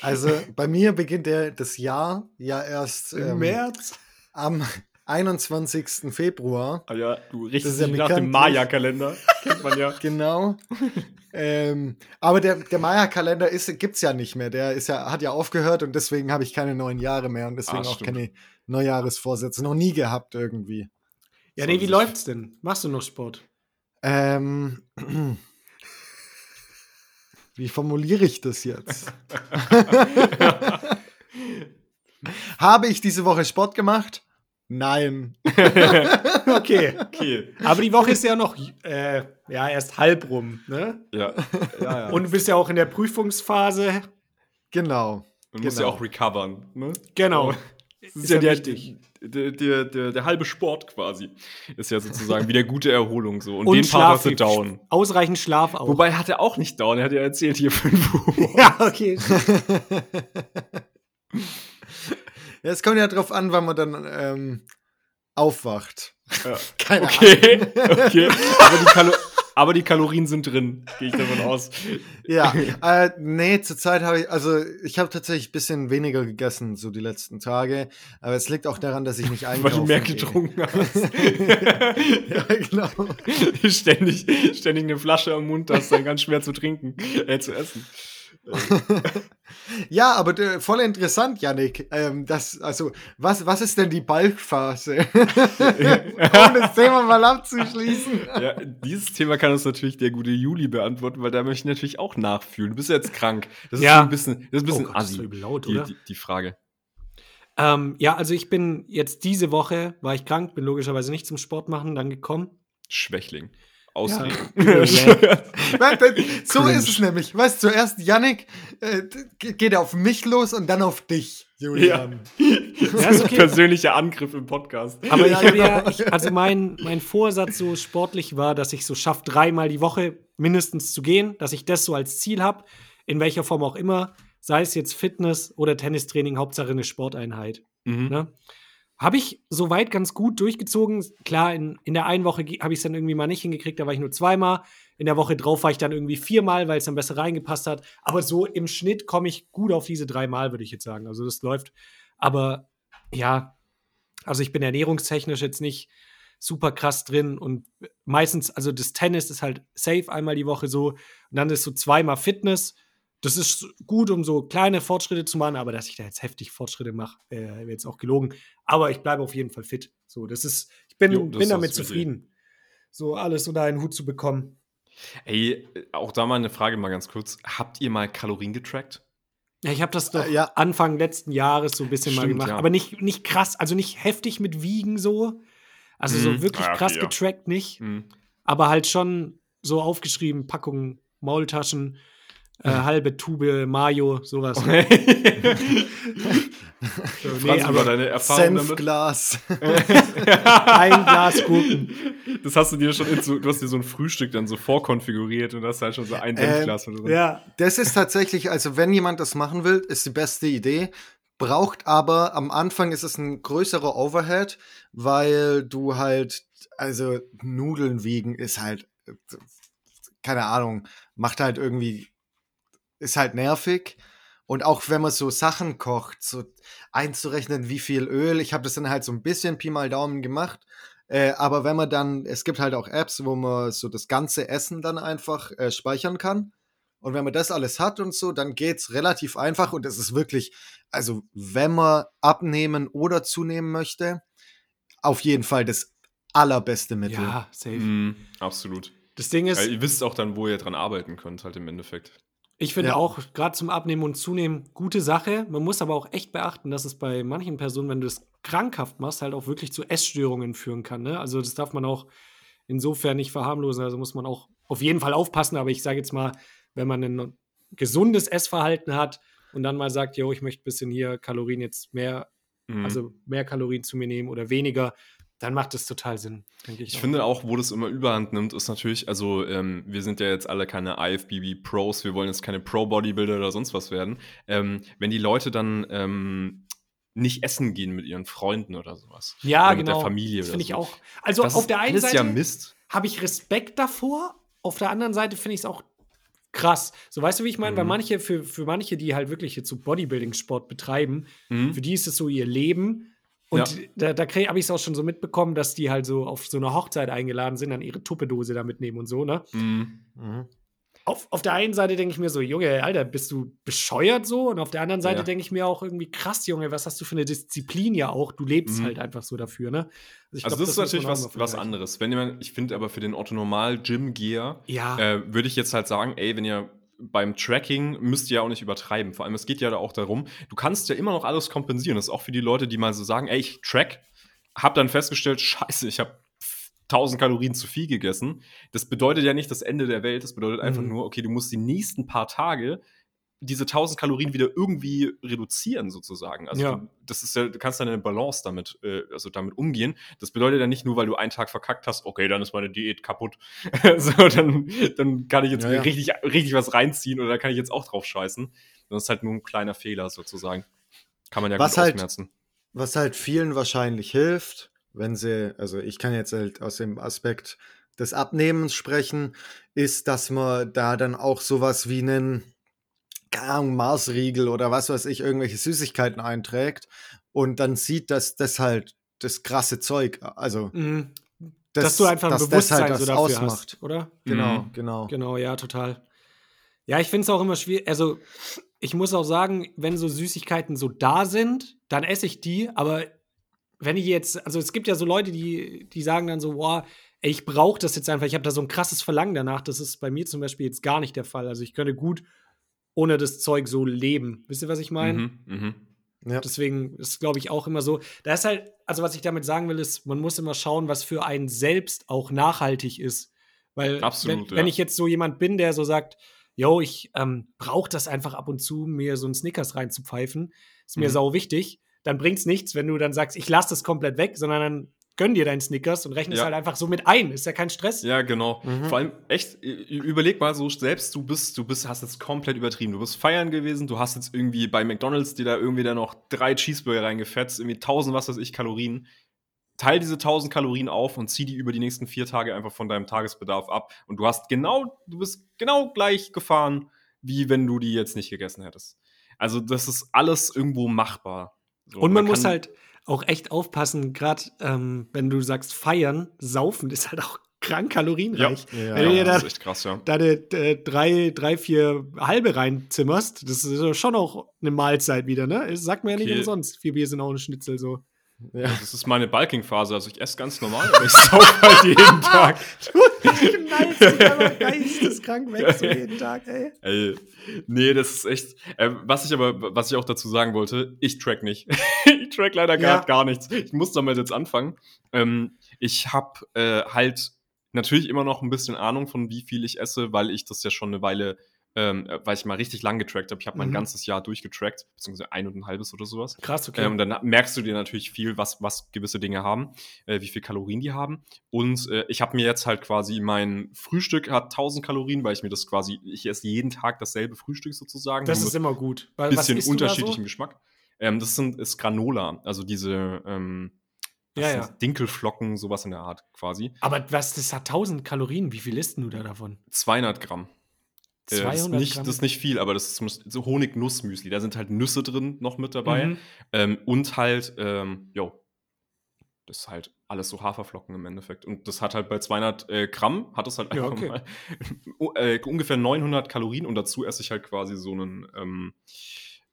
Also bei mir beginnt der, das Jahr ja erst im ähm, März. Am 21. Februar. Ah ja, du richtest dich ja nach dem Maya-Kalender. Kennt man ja. (laughs) Genau. ähm, aber der, der Maya-Kalender gibt es ja nicht mehr. Der ist ja, hat ja aufgehört und deswegen habe ich keine neuen Jahre mehr und deswegen ah, auch keine Neujahresvorsätze. Noch nie gehabt irgendwie. Ja, nee, wie läuft's denn? Machst du noch Sport? Ähm, (clears throat) wie formuliere ich das jetzt? (laughs) Habe ich diese Woche Sport gemacht? Nein. (laughs) okay. okay. Aber die Woche ist ja noch äh, ja, erst halb rum, ne? Ja. (laughs) ja, ja. Und du bist ja auch in der Prüfungsphase. Genau. Du musst ja genau. auch recovern, ne? Genau. Das ist, ist ja, ja wichtig. Der, der, der, der, halbe Sport quasi. Ist ja sozusagen wie der gute Erholung so. Und, Und den Schlaf, Part hast du down. Ausreichend Schlaf auch. Wobei hat er auch nicht down. Er hat ja erzählt hier 5 Uhr. (laughs) ja, okay. (laughs) Ja, es kommt ja drauf an, wann man dann ähm, aufwacht. Ja. (laughs) Keine okay. Ahnung. okay. Aber die, Kalo aber die Kalorien sind drin, gehe ich davon aus. (laughs) Ja, (laughs) äh, nee, zurzeit habe ich, also ich habe tatsächlich ein bisschen weniger gegessen, so die letzten Tage. Aber es liegt auch daran, dass ich nicht einkaufe. (laughs) Weil du mehr getrunken hast. ja, genau. ständig, ständig eine Flasche am Mund hast, dann ganz schwer zu trinken, äh, zu essen. (laughs) ja, aber äh, voll interessant, Yannick. Ähm, das, also, was, was ist denn die Balkphase? (laughs) um das Thema mal abzuschließen. ja, dieses Thema kann uns natürlich der gute Juli beantworten, weil da möchte ich natürlich auch nachfühlen. Du bist ja jetzt krank. Das ist ja. ein bisschen, das ist ein bisschen oh Gott, assi, laut, die, die, die, Frage. Ähm, ja, also ich bin jetzt diese Woche, war ich krank, bin logischerweise nicht zum Sport machen, dann gekommen. Schwächling ausreden. Ja. (laughs) so ist es nämlich. Weißt du, zuerst Yannick äh, geht auf mich los und dann auf dich, Julian. Ja. ja ist okay. Persönlicher Angriff im Podcast. Aber ich habe ja, ich, also mein, mein Vorsatz so sportlich war, dass ich so schaffe, dreimal die Woche mindestens zu gehen, dass ich das so als Ziel habe, in welcher Form auch immer, sei es jetzt Fitness oder Tennistraining, Hauptsache eine Sporteinheit. Mhm. Ne? Habe ich soweit ganz gut durchgezogen. Klar, in, in der einen Woche habe ich es dann irgendwie mal nicht hingekriegt, da war ich nur zweimal. In der Woche drauf war ich dann irgendwie viermal, weil es dann besser reingepasst hat. Aber so im Schnitt komme ich gut auf diese dreimal, würde ich jetzt sagen. Also das läuft. Aber ja, also ich bin ernährungstechnisch jetzt nicht super krass drin und meistens, also das Tennis ist halt safe einmal die Woche so und dann ist so zweimal Fitness das ist gut, um so kleine Fortschritte zu machen, aber dass ich da jetzt heftig Fortschritte mache, äh, wäre jetzt auch gelogen. Aber ich bleibe auf jeden Fall fit. So, das ist, ich bin, jo, bin damit zufrieden, so alles unter einen Hut zu bekommen. Ey, auch da mal eine Frage mal ganz kurz. Habt ihr mal Kalorien getrackt? Ja, ich habe das doch äh, ja. Anfang letzten Jahres so ein bisschen Stimmt, mal gemacht. Ja. Aber nicht, nicht krass, also nicht heftig mit Wiegen so. Also mhm. so wirklich ah, okay, krass ja. getrackt nicht. Mhm. Aber halt schon so aufgeschrieben, Packungen, Maultaschen, äh, halbe Tube Mayo, sowas. so, nee, aber deine Erfahrung Senfglas. (laughs) Ein Glas Gurken. Das hast du dir schon in so, du hast dir so ein Frühstück dann so vorkonfiguriert und hast halt schon so ein Senfglas ähm. Ja, das ist tatsächlich, also wenn jemand das machen will, ist die beste Idee. Braucht aber am Anfang ist es ein größerer Overhead, weil du halt, also Nudeln wiegen ist halt, keine Ahnung, macht halt irgendwie ist halt nervig. Und auch wenn man so Sachen kocht, so einzurechnen, wie viel Öl, ich habe das dann halt so ein bisschen Pi mal Daumen gemacht. Äh, aber wenn man dann, es gibt halt auch Apps, wo man so das ganze Essen dann einfach äh, speichern kann. Und wenn man das alles hat und so, dann geht es relativ einfach und es ist wirklich, also wenn man abnehmen oder zunehmen möchte, auf jeden Fall das allerbeste Mittel. Ja, safe. Mm, absolut. Das Ding ist. Ja, ihr wisst auch dann, wo ihr dran arbeiten könnt, halt im Endeffekt. Ich finde ja. auch gerade zum Abnehmen und Zunehmen gute Sache. Man muss aber auch echt beachten, dass es bei manchen Personen, wenn du es krankhaft machst, halt auch wirklich zu Essstörungen führen kann. Ne? Also das darf man auch insofern nicht verharmlosen. Also muss man auch auf jeden Fall aufpassen. Aber ich sage jetzt mal, wenn man ein gesundes Essverhalten hat und dann mal sagt, jo, ich möchte ein bisschen hier Kalorien jetzt mehr, mhm. also mehr Kalorien zu mir nehmen oder weniger, dann macht es total Sinn, denke ich. Ich auch. finde auch, wo das immer überhand nimmt, ist natürlich, also ähm, wir sind ja jetzt alle keine IFBB-Pros, wir wollen jetzt keine Pro-Bodybuilder oder sonst was werden. Ähm, wenn die Leute dann ähm, nicht essen gehen mit ihren Freunden oder sowas. Ja, oder mit genau. der Familie. Finde so. ich auch. Also das auf der einen Seite ja habe ich Respekt davor, auf der anderen Seite finde ich es auch krass. So weißt du, wie ich meine? Mhm. Weil manche, für, für manche, die halt wirklich jetzt so Bodybuilding-Sport betreiben, mhm. für die ist es so ihr Leben und ja. da, da habe ich es auch schon so mitbekommen, dass die halt so auf so eine Hochzeit eingeladen sind, dann ihre Tuppedose da mitnehmen und so, ne? Mhm. Mhm. Auf, auf der einen Seite denke ich mir so, Junge, Alter, bist du bescheuert so? Und auf der anderen Seite ja. denke ich mir auch irgendwie, krass, Junge, was hast du für eine Disziplin ja auch? Du lebst mhm. halt einfach so dafür, ne? Also, also glaub, das, ist natürlich was, was anderes. Wenn jemand, ich finde aber für den Otto-Normal-Gym-Gear ja. äh, würde ich jetzt halt sagen, ey, wenn ihr beim Tracking müsst ihr ja auch nicht übertreiben. Vor allem, es geht ja auch darum, du kannst ja immer noch alles kompensieren. Das ist auch für die Leute, die mal so sagen, ey, ich track, hab dann festgestellt, (laughs) scheiße, ich habe 1000 Kalorien zu viel gegessen. Das bedeutet ja nicht das Ende der Welt. Das bedeutet einfach mhm. nur, okay, du musst die nächsten paar Tage diese 1000 Kalorien wieder irgendwie reduzieren sozusagen. Also ja. du, das ist ja, du kannst dann eine Balance damit, äh, also damit umgehen. Das bedeutet ja nicht nur, weil du einen Tag verkackt hast, okay, dann ist meine Diät kaputt. (laughs) so, dann, dann kann ich jetzt ja, ja. richtig, richtig was reinziehen oder kann ich jetzt auch drauf scheißen. Das ist halt nur ein kleiner Fehler sozusagen. Kann man ja was gut halt, ausmerzen. was halt vielen wahrscheinlich hilft, wenn sie, also ich kann jetzt halt aus dem Aspekt des Abnehmens sprechen, ist, dass man da dann auch sowas wie einen Maßriegel oder was weiß ich, irgendwelche Süßigkeiten einträgt und dann sieht, dass das halt das krasse Zeug, also mhm. das, dass du einfach ein Bewusstsein halt so dafür ausmacht, hast, oder? Genau, mhm. genau. Genau, ja, total. Ja, ich finde es auch immer schwierig, also ich muss auch sagen, wenn so Süßigkeiten so da sind, dann esse ich die, aber wenn ich jetzt, also es gibt ja so Leute, die, die sagen dann so, boah, ich brauche das jetzt einfach, ich habe da so ein krasses Verlangen danach. Das ist bei mir zum Beispiel jetzt gar nicht der Fall. Also ich könnte gut ohne das Zeug so leben. Wisst ihr, was ich meine? Mhm, mh. ja. Deswegen ist, glaube ich, auch immer so. Da ist halt, also was ich damit sagen will, ist, man muss immer schauen, was für einen selbst auch nachhaltig ist. Weil, Absolut, wenn, ja. wenn ich jetzt so jemand bin, der so sagt, yo, ich ähm, brauche das einfach ab und zu, mir so einen Snickers reinzupfeifen, ist mir mhm. sau wichtig, dann bringt's nichts, wenn du dann sagst, ich lasse das komplett weg, sondern dann gönn dir deinen Snickers und rechne es halt einfach so mit ein. Ist ja kein Stress. Ja, genau. Mhm. Vor allem echt, überleg mal so selbst, du bist, du bist, hast jetzt komplett übertrieben. Du bist feiern gewesen, du hast jetzt irgendwie bei McDonalds dir da irgendwie da noch drei Cheeseburger reingefetzt, irgendwie tausend, was weiß ich, Kalorien. Teil diese tausend Kalorien auf und zieh die über die nächsten vier Tage einfach von deinem Tagesbedarf ab. Und du hast genau, du bist genau gleich gefahren, wie wenn du die jetzt nicht gegessen hättest. Also, das ist alles irgendwo machbar. So, und man, man muss halt, auch echt aufpassen, gerade ähm, wenn du sagst feiern, saufen ist halt auch krank kalorienreich. Ja, ja, wenn du dir da, das ist echt krass, ja. Da äh, drei, drei, vier halbe reinzimmerst, das ist schon auch eine Mahlzeit wieder, ne? Das sagt man ja nicht umsonst. Vier Bier sind auch ein Schnitzel so. Ja. Das ist meine Bulking-Phase. Also ich esse ganz normal, aber ich (laughs) saufe halt jeden Tag. du knallst dich aber geisteskrank weg so (laughs) jeden Tag, ey. ey. Nee, das ist echt. Äh, was ich aber, was ich auch dazu sagen wollte, ich track nicht. Track leider ja. gar, gar nichts. Ich muss damit jetzt anfangen. Ähm, ich habe äh, halt natürlich immer noch ein bisschen Ahnung von wie viel ich esse, weil ich das ja schon eine Weile ähm, äh, weil ich mal richtig lang getrackt habe. Ich habe mein mhm. ganzes Jahr durchgetrackt, beziehungsweise ein und ein halbes oder sowas. Krass, okay. Ähm, dann merkst du dir natürlich viel, was, was gewisse Dinge haben, äh, wie viel Kalorien die haben. Und äh, ich habe mir jetzt halt quasi mein Frühstück hat 1000 Kalorien, weil ich mir das quasi, ich esse jeden Tag dasselbe Frühstück sozusagen. Das ist immer gut. Ein bisschen unterschiedlichen so? Geschmack. Ähm, das sind, ist Granola, also diese, ähm, ja, ja. Dinkelflocken, sowas in der Art quasi. Aber was, das hat 1000 Kalorien. Wie viel isst du da davon? 200 Gramm. 200 das, ist nicht, das ist nicht viel, aber das ist so Honig-Nuss-Müsli. Da sind halt Nüsse drin noch mit dabei. Mhm. Ähm, und halt, ähm, jo, das ist halt alles so Haferflocken im Endeffekt. Und das hat halt bei 200 äh, Gramm, hat es halt einfach ja, okay. mal (laughs) äh, ungefähr 900 Kalorien. Und dazu esse ich halt quasi so einen ähm,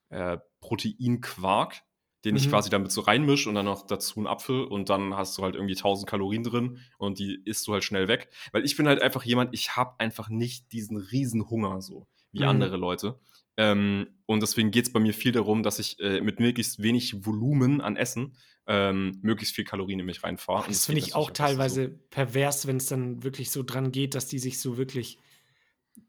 äh, Proteinquark den ich mhm. quasi damit so reinmische und dann noch dazu einen Apfel und dann hast du halt irgendwie 1000 Kalorien drin und die isst du halt schnell weg. Weil ich bin halt einfach jemand, ich habe einfach nicht diesen riesen Hunger so wie mhm. andere Leute. Ähm, und deswegen geht es bei mir viel darum, dass ich äh, mit möglichst wenig Volumen an Essen ähm, möglichst viel Kalorien in mich reinfahre. Das, das finde ich auch teilweise so. pervers, wenn es dann wirklich so dran geht, dass die sich so wirklich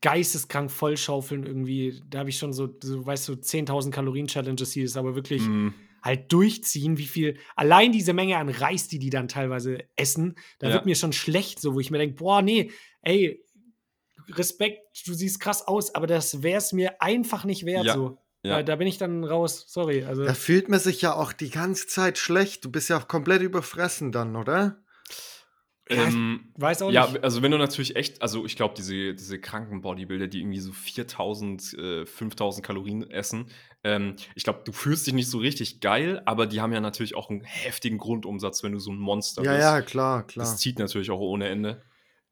geisteskrank vollschaufeln irgendwie. Da habe ich schon so, so weißt du, 10.000 Kalorien-Challenges hier ist aber wirklich. Mm halt durchziehen, wie viel, allein diese Menge an Reis, die die dann teilweise essen, da ja. wird mir schon schlecht, so wo ich mir denke, boah, nee, ey, Respekt, du siehst krass aus, aber das wäre es mir einfach nicht wert, ja. so. Ja. Da, da, bin ich dann raus, sorry. Also. Da fühlt man sich ja auch die ganze Zeit schlecht. Du bist ja auch komplett überfressen dann, oder? Ähm, weiß auch ja, nicht. also wenn du natürlich echt, also ich glaube, diese, diese kranken Bodybuilder, die irgendwie so 4000, äh, 5000 Kalorien essen, ähm, ich glaube, du fühlst dich nicht so richtig geil, aber die haben ja natürlich auch einen heftigen Grundumsatz, wenn du so ein Monster ja, bist. Ja, ja, klar, klar. Das zieht natürlich auch ohne Ende.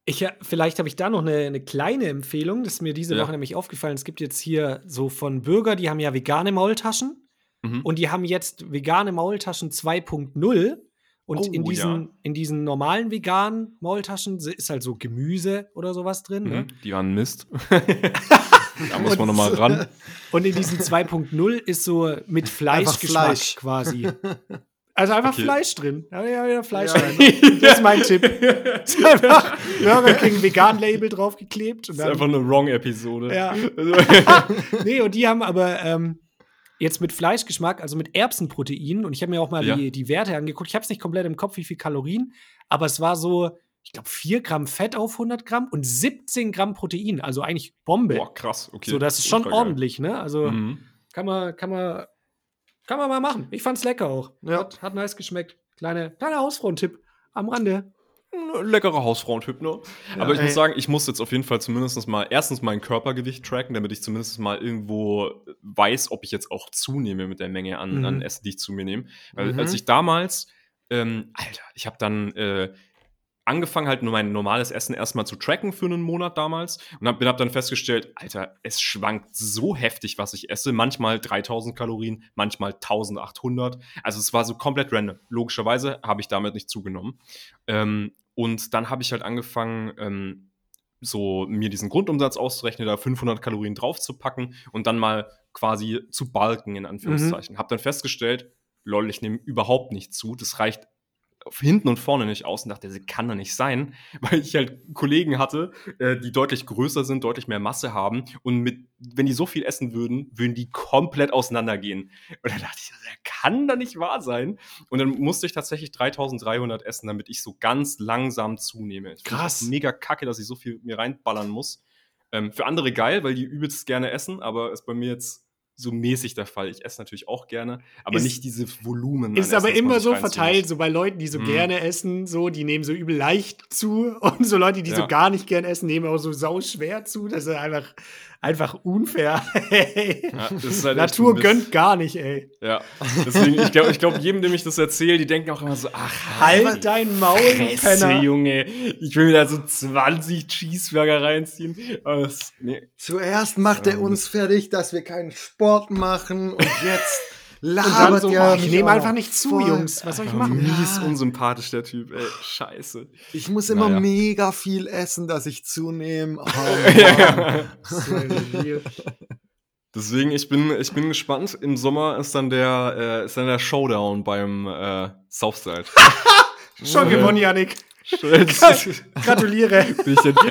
Ich, vielleicht habe ich da noch eine, eine, kleine Empfehlung, das ist mir diese ja. Woche nämlich aufgefallen. Es gibt jetzt hier so von Bürger, die haben ja vegane Maultaschen mhm. und die haben jetzt vegane Maultaschen 2.0 und oh, in, diesen, ja. in diesen normalen veganen Maultaschen ist halt so Gemüse oder sowas drin. Ne? Mhm, ne? Die waren Mist. (laughs) da muss man nochmal ran. (laughs) Und in diesen 2.0 ist so mit Fleischgeschmack Fleisch. quasi. (laughs) Also einfach okay. Fleisch drin. Da ja wieder Fleisch ja. rein. Das ist mein Tipp. Ist einfach Burger King Vegan Label draufgeklebt. das ist einfach eine Wrong-Episode. Ja. nee, und die haben aber ähm, Jetzt mit Fleischgeschmack, also mit Erbsenprotein. Und ich habe mir auch mal ja. die, die Werte angeguckt. Ich habe es nicht komplett im Kopf, wie viel Kalorien, aber es war so, ich glaube, 4 Gramm Fett auf 100 Gramm und 17 Gramm Protein. Also eigentlich Bombe. Boah, krass, okay. So, das ist schon ordentlich, ne? Also mhm. kann, man, kann man Kann man mal machen. Ich fand's lecker auch. Ja. Hat, hat nice geschmeckt. Kleine, kleiner Hausfrauentipp am Rande. Leckerer Hausfrauentipp, ne? Ja, Aber ich ey. muss sagen, ich muss jetzt auf jeden Fall zumindest mal erstens mein Körpergewicht tracken, damit ich zumindest mal irgendwo weiß, ob ich jetzt auch zunehme mit der Menge an, mhm. an Essen, die ich zu mir nehme. Weil mhm. als ich damals, ähm, Alter, ich habe dann äh, angefangen, halt nur mein normales Essen erstmal zu tracken für einen Monat damals und hab, hab dann festgestellt, Alter, es schwankt so heftig, was ich esse. Manchmal 3000 Kalorien, manchmal 1800. Also es war so komplett random. Logischerweise habe ich damit nicht zugenommen. Ähm, und dann habe ich halt angefangen, ähm, so mir diesen Grundumsatz auszurechnen, da 500 Kalorien draufzupacken und dann mal quasi zu balken, in Anführungszeichen. Mhm. Hab dann festgestellt, lol, ich nehme überhaupt nicht zu. Das reicht hinten und vorne nicht aus und dachte, das kann doch nicht sein, (laughs) weil ich halt Kollegen hatte, äh, die deutlich größer sind, deutlich mehr Masse haben und mit, wenn die so viel essen würden, würden die komplett auseinandergehen. Und dann dachte ich, das kann doch nicht wahr sein. Und dann musste ich tatsächlich 3300 essen, damit ich so ganz langsam zunehme. Ich Krass. Mega kacke, dass ich so viel mir reinballern muss. Ähm, für andere geil, weil die übelst gerne essen, aber ist bei mir jetzt so mäßig der Fall. Ich esse natürlich auch gerne, aber ist, nicht diese Volumen. Ist aber immer so verteilt, so bei Leuten, die so mm. gerne essen, so, die nehmen so übel leicht zu (laughs) und so Leute, die ja. so gar nicht gerne essen, nehmen auch so sau schwer zu. Das ist einfach, einfach unfair. Ja, halt Natur gönnt gar nicht, ey. Ja, deswegen, ich glaube, ich glaub, jedem, dem ich das erzähle, die denken auch immer so, ach, halt dein Maul, Penner. Junge. Ich will mir da so 20 Cheeseburger reinziehen. Das, nee. Zuerst macht er uns fertig, dass wir keinen Sport machen und jetzt (laughs) labert so, ja. Ich nehme einfach nicht zu, Jungs. Was soll ich machen? Mies unsympathisch, der Typ, ey. Scheiße. Ich muss immer naja. mega viel essen, dass ich zunehme. (laughs) Oh, ja. Deswegen, ich bin, ich bin gespannt. Im Sommer ist dann der, äh, ist dann der Showdown beim äh, Southside. (laughs) Schon gewonnen, Yannick. Gratuliere.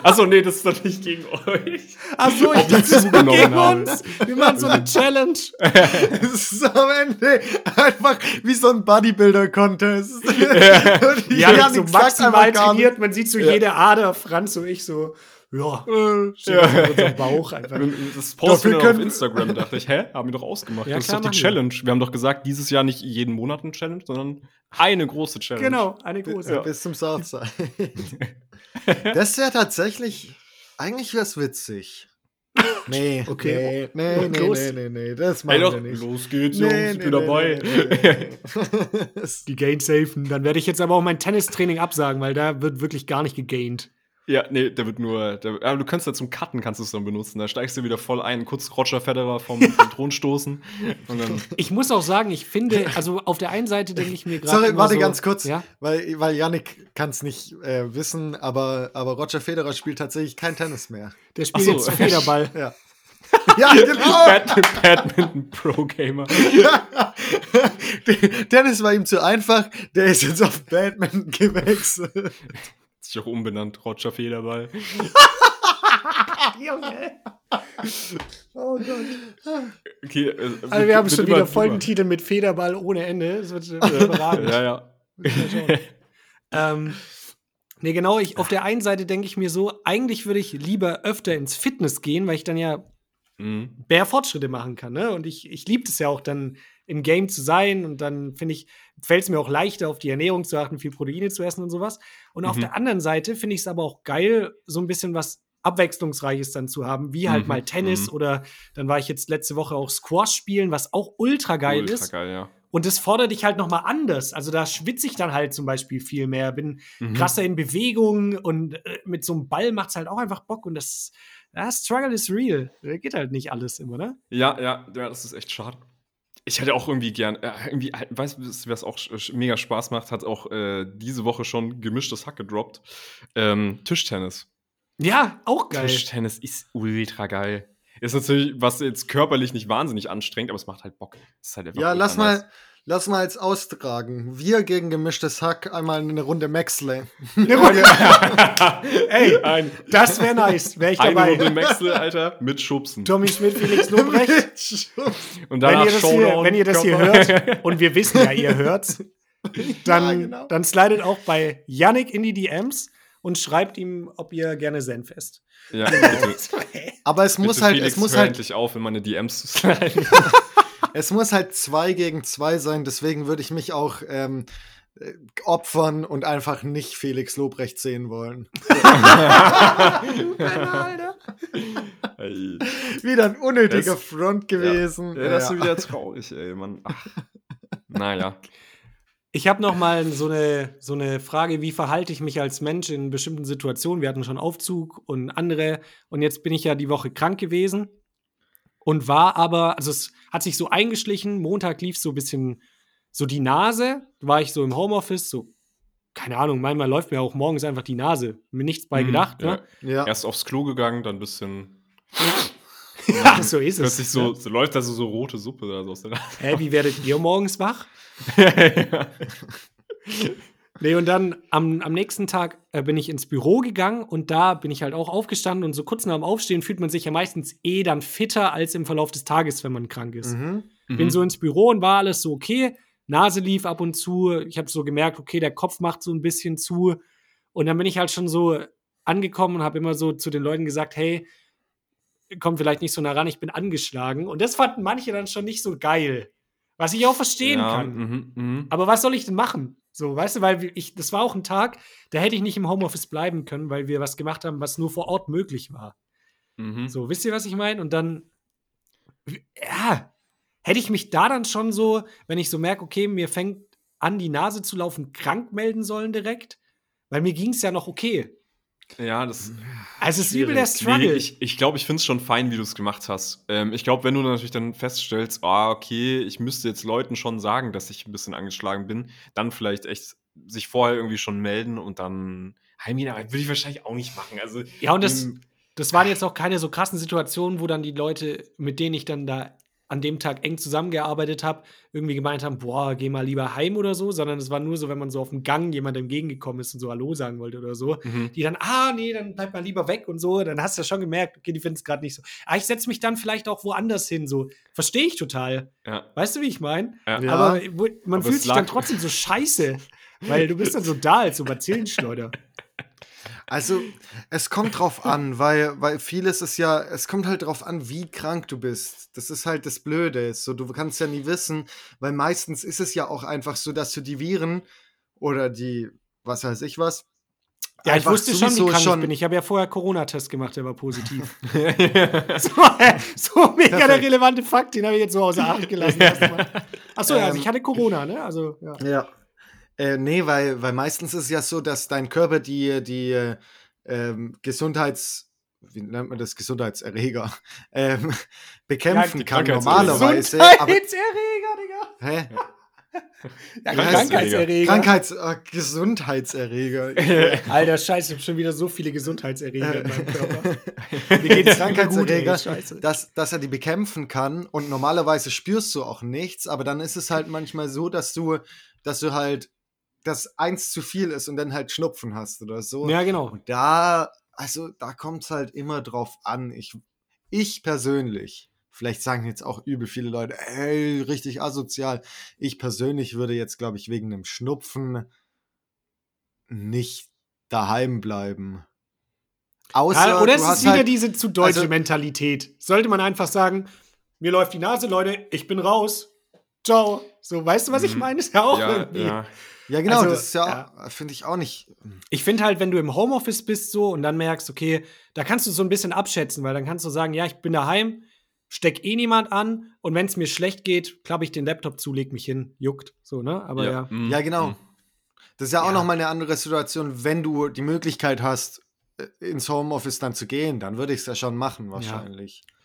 Achso, nee, das ist doch nicht gegen euch. Achso, ich dachte, das gegen uns. Wir machen so eine Challenge. (laughs) Es ist am Ende einfach wie so ein Bodybuilder-Contest. Ja, (laughs) ja so maximal trainiert, man sieht so ja. jede Ader, Franz und ich so ja, äh, steht ja. Bauch (laughs) einfach. Das posten wir auf Instagram, dachte ich, hä? Haben wir doch ausgemacht. Ja, das ist doch die Challenge. Wir. wir haben doch gesagt, dieses Jahr nicht jeden Monat eine Challenge, sondern eine große Challenge. Genau, eine große. Ja. Bis zum Southside. (laughs) das wäre tatsächlich, eigentlich wäre es witzig. Nee, (laughs) okay. Nee, nee, nee, nee, nee, nee, das machen hey, wir nicht. Los geht's, Jungs, nee, ich bin nee, dabei. Nee, die Gain safen. Dann werde ich jetzt aber auch mein Tennistraining absagen, weil da wird wirklich gar nicht gegained. Ja, nee, der wird nur. Der, aber du kannst da zum Cutten kannst du es dann benutzen. Da steigst du wieder voll ein, kurz Roger Federer vom, (laughs) vom Thron stoßen. ich muss auch sagen, ich finde, also auf der einen Seite denke ich mir gerade. Sorry, warte so, ganz kurz, ja? weil, weil Yannick kann es nicht äh, wissen, aber, aber Roger Federer spielt tatsächlich kein Tennis mehr. Der spielt so. jetzt Federball. (laughs) ja. (laughs) ja, genau. Badminton, Badminton Pro Gamer. Tennis war ihm zu einfach, der ist jetzt auf Badminton gewechselt sich auch umbenannt, Roger Federball. (laughs) (laughs) Junge. Oh Gott. Okay, äh, also wir haben schon wieder Folgentitel mit Federball ohne Ende. Das wird (laughs) überragend. ja, ja. ähm, nee, genau, ich, auf der einen Seite denke ich mir so, eigentlich würde ich lieber öfter ins Fitness gehen, weil ich dann ja mhm. mehr Fortschritte machen kann. Ne? Und ich, ich liebe es ja auch dann im Game zu sein und dann finde ich, fällt es mir auch leichter, auf die Ernährung zu achten, viel Proteine zu essen und sowas. Und mhm. auf der anderen Seite finde ich es aber auch geil, so ein bisschen was Abwechslungsreiches dann zu haben, wie halt mhm. mal Tennis mhm. oder dann war ich jetzt letzte Woche auch Squash spielen, was auch ultra geil ultra ist. Geil, ja. Und das fordert dich halt noch mal anders. Also da schwitze ich dann halt zum Beispiel viel mehr, bin mhm. krasser in Bewegung und äh, mit so einem Ball macht es halt auch einfach Bock und das, das Struggle is real. Da geht halt nicht alles immer, ne? Ja, ja, ja, das ist echt schade. Ich hätte auch irgendwie gern, äh, irgendwie, weißt du, was auch mega Spaß macht, hat auch äh, diese Woche schon gemischtes Hack gedroppt. Ähm, Tischtennis. Ja, auch geil. Tischtennis ist ultra geil. Ist natürlich, was jetzt körperlich nicht wahnsinnig anstrengend, aber es macht halt Bock. Halt ja, lass nice. mal, Lass mal jetzt austragen. Wir gegen gemischtes Hack einmal eine Runde Maxley. (laughs) (laughs) Ey, ein, das wäre nice. Wäre ich dabei. Eine Runde Maxley, Alter, mit Schubsen. Tommy Schmidt, Felix (laughs) Lobrecht. und dann wenn, ihr das hier, wenn ihr das hier hört, und wir wissen ja, ihr hört's, dann, ja, genau. dann slidet auch bei Yannick in die DMs und schreibt ihm, ob ihr gerne Senf esst. Ja, bitte. Aber es muss bitte halt, Felix, es muss halt endlich auf, in meine DMs zu sliden. Es muss halt zwei gegen zwei sein, deswegen würde ich mich auch ähm, äh, opfern und einfach nicht Felix Lobrecht sehen wollen. wieder ein unnötiger das, Front gewesen. Ja, ja, das ist wieder traurig, ey, Mann. Ach. Naja. Ich habe noch mal so eine, so eine Frage, wie verhalte ich mich als Mensch in bestimmten Situationen? Wir hatten schon Aufzug und andere. Und jetzt bin ich ja die Woche krank gewesen und war aber, also es hat sich so eingeschlichen. Montag lief so ein bisschen so die Nase, war ich so im Homeoffice, so, keine Ahnung, manchmal läuft mir auch morgens einfach die Nase. Mir nichts bei mhm, gedacht, ja. ne? Ja. Erst aufs Klo gegangen, dann ein bisschen. (laughs) ja, so ist es. Plötzlich so, so läuft da so, so rote Suppe da so aus der Nase. Hä, wie werdet ihr morgens wach? (laughs) ja. Nee, und dann am, am nächsten Tag äh, bin ich ins Büro gegangen und da bin ich halt auch aufgestanden und so kurz nach dem Aufstehen fühlt man sich ja meistens eh dann fitter als im Verlauf des Tages, wenn man krank ist. Mhm. Bin mhm. so ins Büro und war alles so okay. Nase lief ab und zu. Ich habe so gemerkt, okay, der Kopf macht so ein bisschen zu. Und dann bin ich halt schon so angekommen und habe immer so zu den Leuten gesagt, hey, komm vielleicht nicht so nah ran, ich bin angeschlagen. Und das fanden manche dann schon nicht so geil. Was ich auch verstehen ja, kann. Mh, mh. Aber was soll ich denn machen? So, weißt du, weil ich, das war auch ein Tag, da hätte ich nicht im Homeoffice bleiben können, weil wir was gemacht haben, was nur vor Ort möglich war. Mhm. So, wisst ihr, was ich meine? Und dann, ja, hätte ich mich da dann schon so, wenn ich so merke, okay, mir fängt an, die Nase zu laufen, krank melden sollen direkt? Weil mir ging es ja noch okay. Ja, das. Also, es ist übel der Struggle. Nee, ich glaube, ich, glaub, ich finde es schon fein, wie du es gemacht hast. Ähm, ich glaube, wenn du natürlich dann feststellst, ah, okay, ich müsste jetzt Leuten schon sagen, dass ich ein bisschen angeschlagen bin, dann vielleicht echt sich vorher irgendwie schon melden und dann. Aber würde ich wahrscheinlich auch nicht machen. Also, ja, und das, das waren jetzt auch keine so krassen Situationen, wo dann die Leute, mit denen ich dann da an dem Tag eng zusammengearbeitet habe, irgendwie gemeint haben, boah, geh mal lieber heim oder so, sondern es war nur so, wenn man so auf dem Gang jemand entgegengekommen ist und so Hallo sagen wollte oder so, mhm. die dann, ah, nee, dann bleib mal lieber weg und so, dann hast du ja schon gemerkt, okay, die finden es gerade nicht so. Aber ah, ich setze mich dann vielleicht auch woanders hin, so. Verstehe ich total. Ja. Weißt du, wie ich meine? Ja. Aber man Aber fühlt sich dann trotzdem so scheiße, weil du bist dann so da als so Bazillenschleuder. (laughs) Also, es kommt drauf (laughs) an, weil, weil vieles ist ja, es kommt halt drauf an, wie krank du bist. Das ist halt das Blöde. So, du kannst ja nie wissen, weil meistens ist es ja auch einfach so, dass du die Viren oder die, was weiß ich was, ja, ich wusste schon, wie krank schon ich bin. Ich habe ja vorher Corona-Test gemacht, der war positiv. (laughs) (laughs) so, so, mega Perfekt. der relevante Fakt, den habe ich jetzt so außer Acht gelassen. Achso, ja, also ähm, ich hatte Corona, ne? Also, ja. ja. Äh, nee, weil, weil meistens ist es ja so, dass dein Körper die, die ähm, Gesundheits- wie nennt man das, Gesundheitserreger, (laughs) ähm, bekämpfen ja, kann normalerweise. Gesundheitserreger, Digga. Hä? Ja, Krankheitserreger. Krankheits äh, Gesundheitserreger. (laughs) Alter, scheiße, ich habe schon wieder so viele Gesundheitserreger in meinem Körper. (laughs) Mir geht's Krankheitserreger, gut, dass, dass er die bekämpfen kann und normalerweise spürst du auch nichts, aber dann ist es halt manchmal so, dass du, dass du halt das eins zu viel ist und dann halt Schnupfen hast oder so. Ja, genau. Und da, also da kommt es halt immer drauf an. Ich, ich persönlich, vielleicht sagen jetzt auch übel viele Leute, ey, richtig asozial. Ich persönlich würde jetzt, glaube ich, wegen einem Schnupfen nicht daheim bleiben. Außer, ja, oder es ist wieder halt, diese zu deutsche also, Mentalität. Sollte man einfach sagen, mir läuft die Nase, Leute, ich bin raus. Ciao. So, weißt du, was ich mhm. meine? Ist ja auch ja, irgendwie. Ja. Ja, genau, also, das ist ja, ja. finde ich auch nicht. Ich finde halt, wenn du im Homeoffice bist so und dann merkst, okay, da kannst du so ein bisschen abschätzen, weil dann kannst du sagen, ja, ich bin daheim, steck eh niemand an und wenn es mir schlecht geht, klappe ich den Laptop zu, leg mich hin, juckt, so, ne? Aber ja. Ja, mhm. ja genau. Mhm. Das ist ja auch ja. noch mal eine andere Situation, wenn du die Möglichkeit hast, äh, ins Homeoffice dann zu gehen, dann würde ich es ja schon machen, wahrscheinlich. Ja.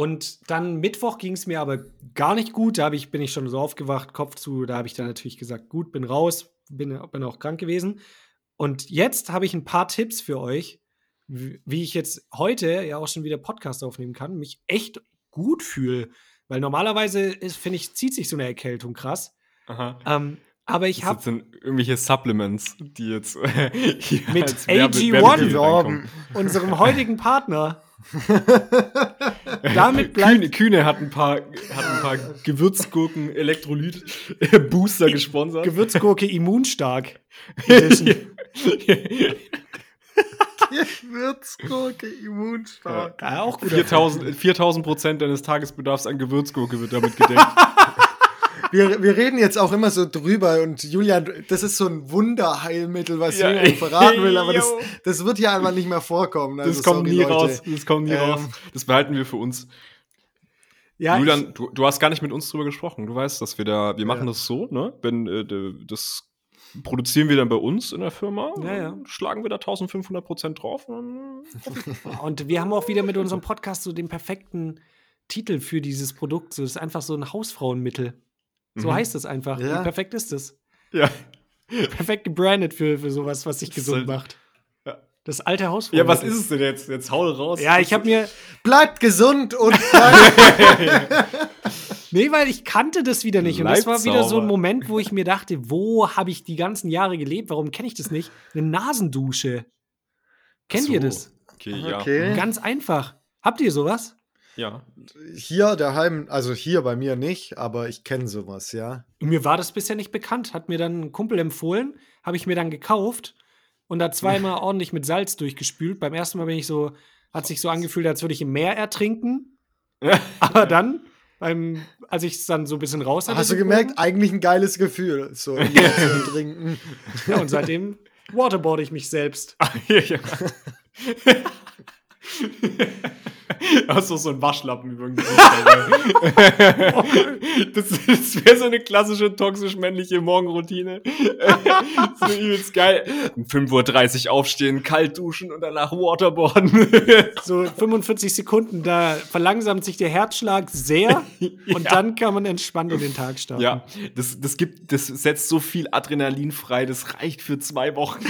Und dann Mittwoch ging es mir aber gar nicht gut. Da ich, bin ich schon so aufgewacht, Kopf zu. Da habe ich dann natürlich gesagt, gut, bin raus, bin, bin auch krank gewesen. Und jetzt habe ich ein paar Tipps für euch, wie ich jetzt heute ja auch schon wieder Podcast aufnehmen kann, mich echt gut fühle. Weil normalerweise, finde ich, zieht sich so eine Erkältung krass. Aha. Ähm, aber ich habe. Das sind irgendwelche Supplements, die jetzt (laughs) mit AG1, unserem heutigen Partner, (laughs) Damit bleibt Kühne, Kühne hat ein paar, hat ein paar Gewürzgurken Elektrolyt Booster gesponsert. Gewürzgurke immunstark. (laughs) Gewürzgurke immunstark. Ja, auch 4000, 4000 Prozent deines Tagesbedarfs an Gewürzgurke wird damit gedeckt. (laughs) wir, wir reden jetzt auch immer so drüber und Julian, das ist so ein Wunderheilmittel, was ja, Julian verraten will, aber das, das wird ja einfach nicht mehr vorkommen. Also, das kommt nie Leute. raus. Das kommt nie ähm, raus. Das behalten wir für uns. Ja, Julian, ich, du, du hast gar nicht mit uns drüber gesprochen. Du weißt, dass wir da, wir machen ja. das so, ne? Wenn äh, das produzieren wir dann bei uns in der Firma, ja, ja. schlagen wir da 1500 Prozent drauf. Und, (laughs) und wir haben auch wieder mit unserem Podcast so den perfekten Titel für dieses Produkt. So, das ist einfach so ein Hausfrauenmittel. So mhm. heißt es einfach. Ja. Wie perfekt ist es? Ja. Perfekt gebrandet für, für sowas, was sich gesund halt, macht. Das alte Hausfrau. Ja, was ist es denn jetzt? Jetzt hau raus. Ja, ich habe mir. Bleibt gesund und. (laughs) nee, weil ich kannte das wieder nicht. Und das war wieder so ein Moment, wo ich mir dachte, wo habe ich die ganzen Jahre gelebt? Warum kenne ich das nicht? Eine Nasendusche. Kennt so. ihr das? Okay, ja. Okay. Ganz einfach. Habt ihr sowas? Ja. Hier daheim, also hier bei mir nicht, aber ich kenne sowas, ja. Mir war das bisher nicht bekannt. Hat mir dann ein Kumpel empfohlen, habe ich mir dann gekauft und da zweimal (laughs) ordentlich mit Salz durchgespült. Beim ersten Mal bin ich so, hat sich so angefühlt, als würde ich im Meer ertrinken. aber dann, beim, als ich es dann so ein bisschen raus hatte. Hast du gemerkt, eigentlich ein geiles Gefühl, so im Meer zu (laughs) trinken. Ja, und seitdem waterboard ich mich selbst. (laughs) ja. (laughs) Hast du so einen Waschlappen über dem Gesicht. (laughs) das das wäre so eine klassische toxisch-männliche Morgenroutine. (laughs) so übelst geil. Um 5.30 Uhr aufstehen, kalt duschen und danach Waterboarden. so 45 Sekunden, da verlangsamt sich der Herzschlag sehr und ja. dann kann man entspannt in den Tag starten. Ja, das, das, gibt, das setzt so viel Adrenalin frei, das reicht für zwei Wochen.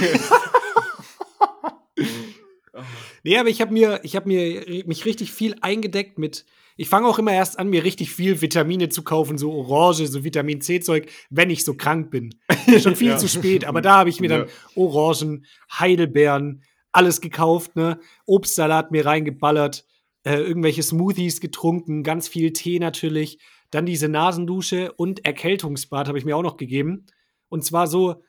Nee, aber ich habe mir, ich habe mir mich richtig viel eingedeckt mit. Ich fange auch immer erst an, mir richtig viel Vitamine zu kaufen, so Orange, so Vitamin C-Zeug, wenn ich so krank bin. Schon viel (laughs) ja. zu spät, aber da habe ich mir dann Orangen, Heidelbeeren, alles gekauft, ne? Obstsalat mir reingeballert, äh, irgendwelche Smoothies getrunken, ganz viel Tee natürlich. Dann diese Nasendusche und Erkältungsbad habe ich mir auch noch gegeben. Und zwar so,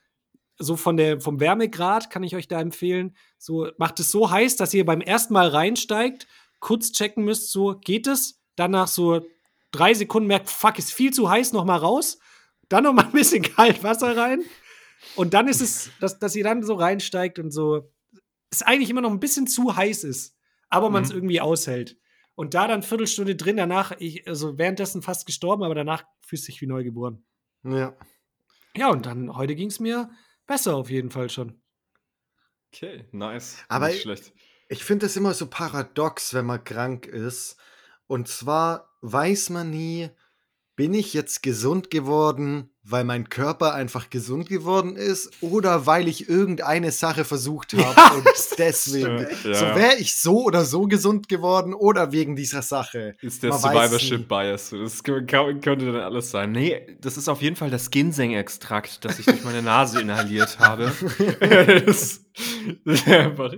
so von der, vom Wärmegrad kann ich euch da empfehlen. So, macht es so heiß, dass ihr beim ersten Mal reinsteigt, kurz checken müsst, so geht es. Danach so drei Sekunden merkt, fuck, ist viel zu heiß, nochmal raus. Dann nochmal ein bisschen (laughs) kalt Wasser rein. Und dann ist es, dass, dass ihr dann so reinsteigt und so, es eigentlich immer noch ein bisschen zu heiß ist, aber man es mhm. irgendwie aushält. Und da dann Viertelstunde drin, danach, ich, also währenddessen fast gestorben, aber danach fühlst du dich wie neugeboren. Ja. Ja, und dann, heute ging es mir besser auf jeden Fall schon. Okay, nice. Aber Nicht schlecht. ich, ich finde es immer so paradox, wenn man krank ist. Und zwar weiß man nie, bin ich jetzt gesund geworden, weil mein Körper einfach gesund geworden ist oder weil ich irgendeine Sache versucht habe ja, und deswegen. Ja. So wäre ich so oder so gesund geworden oder wegen dieser Sache. Ist der Man Survivorship Bias. Das könnte dann alles sein. Nee, das ist auf jeden Fall das Ginseng-Extrakt, das ich durch meine Nase inhaliert habe. (laughs) das, das einfach,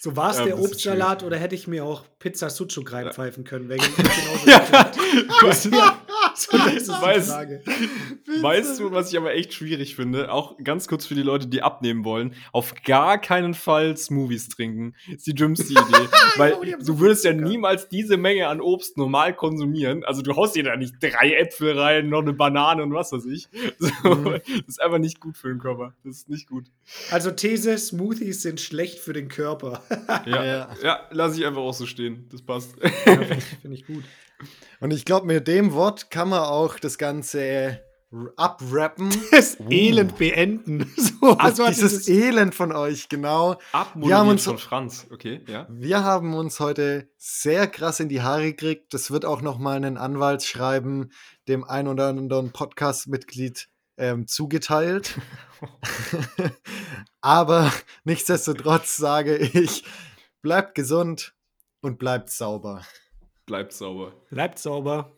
so war es ja, der Obstsalat oder hätte ich mir auch Pizza Sucuk reinpfeifen können? (laughs) Genauso ja. (laughs) So, weißt. (laughs) Weißt du, was ich aber echt schwierig finde? Auch ganz kurz für die Leute, die abnehmen wollen. Auf gar keinen Fall Smoothies trinken. Ist die dümmste Idee. (laughs) Weil du würdest ja niemals diese Menge an Obst normal konsumieren. Also du haust dir da nicht drei Äpfel rein, noch eine Banane und was weiß ich. So, mhm. Das ist einfach nicht gut für den Körper. Das ist nicht gut. Also These, Smoothies sind schlecht für den Körper. ja, ja. ja lasse ich einfach auch so stehen. Das passt. Ja, Finde ich, find ich gut. Und ich glaube, mit dem Wort kann man auch das Ganze abrappen. (laughs) Das uh. Elend beenden. (laughs) So, Ach, so dieses, dieses Elend von euch, genau. Wir haben uns von Franz, okay, ja. Wir haben uns heute sehr krass in die Haare gekriegt. Das wird auch noch mal einen Anwaltsschreiben dem ein oder anderen Podcast-Mitglied ähm, zugeteilt. (laughs) Aber nichtsdestotrotz sage ich, bleibt gesund und bleibt sauber. Bleibt sauber. Bleibt sauber.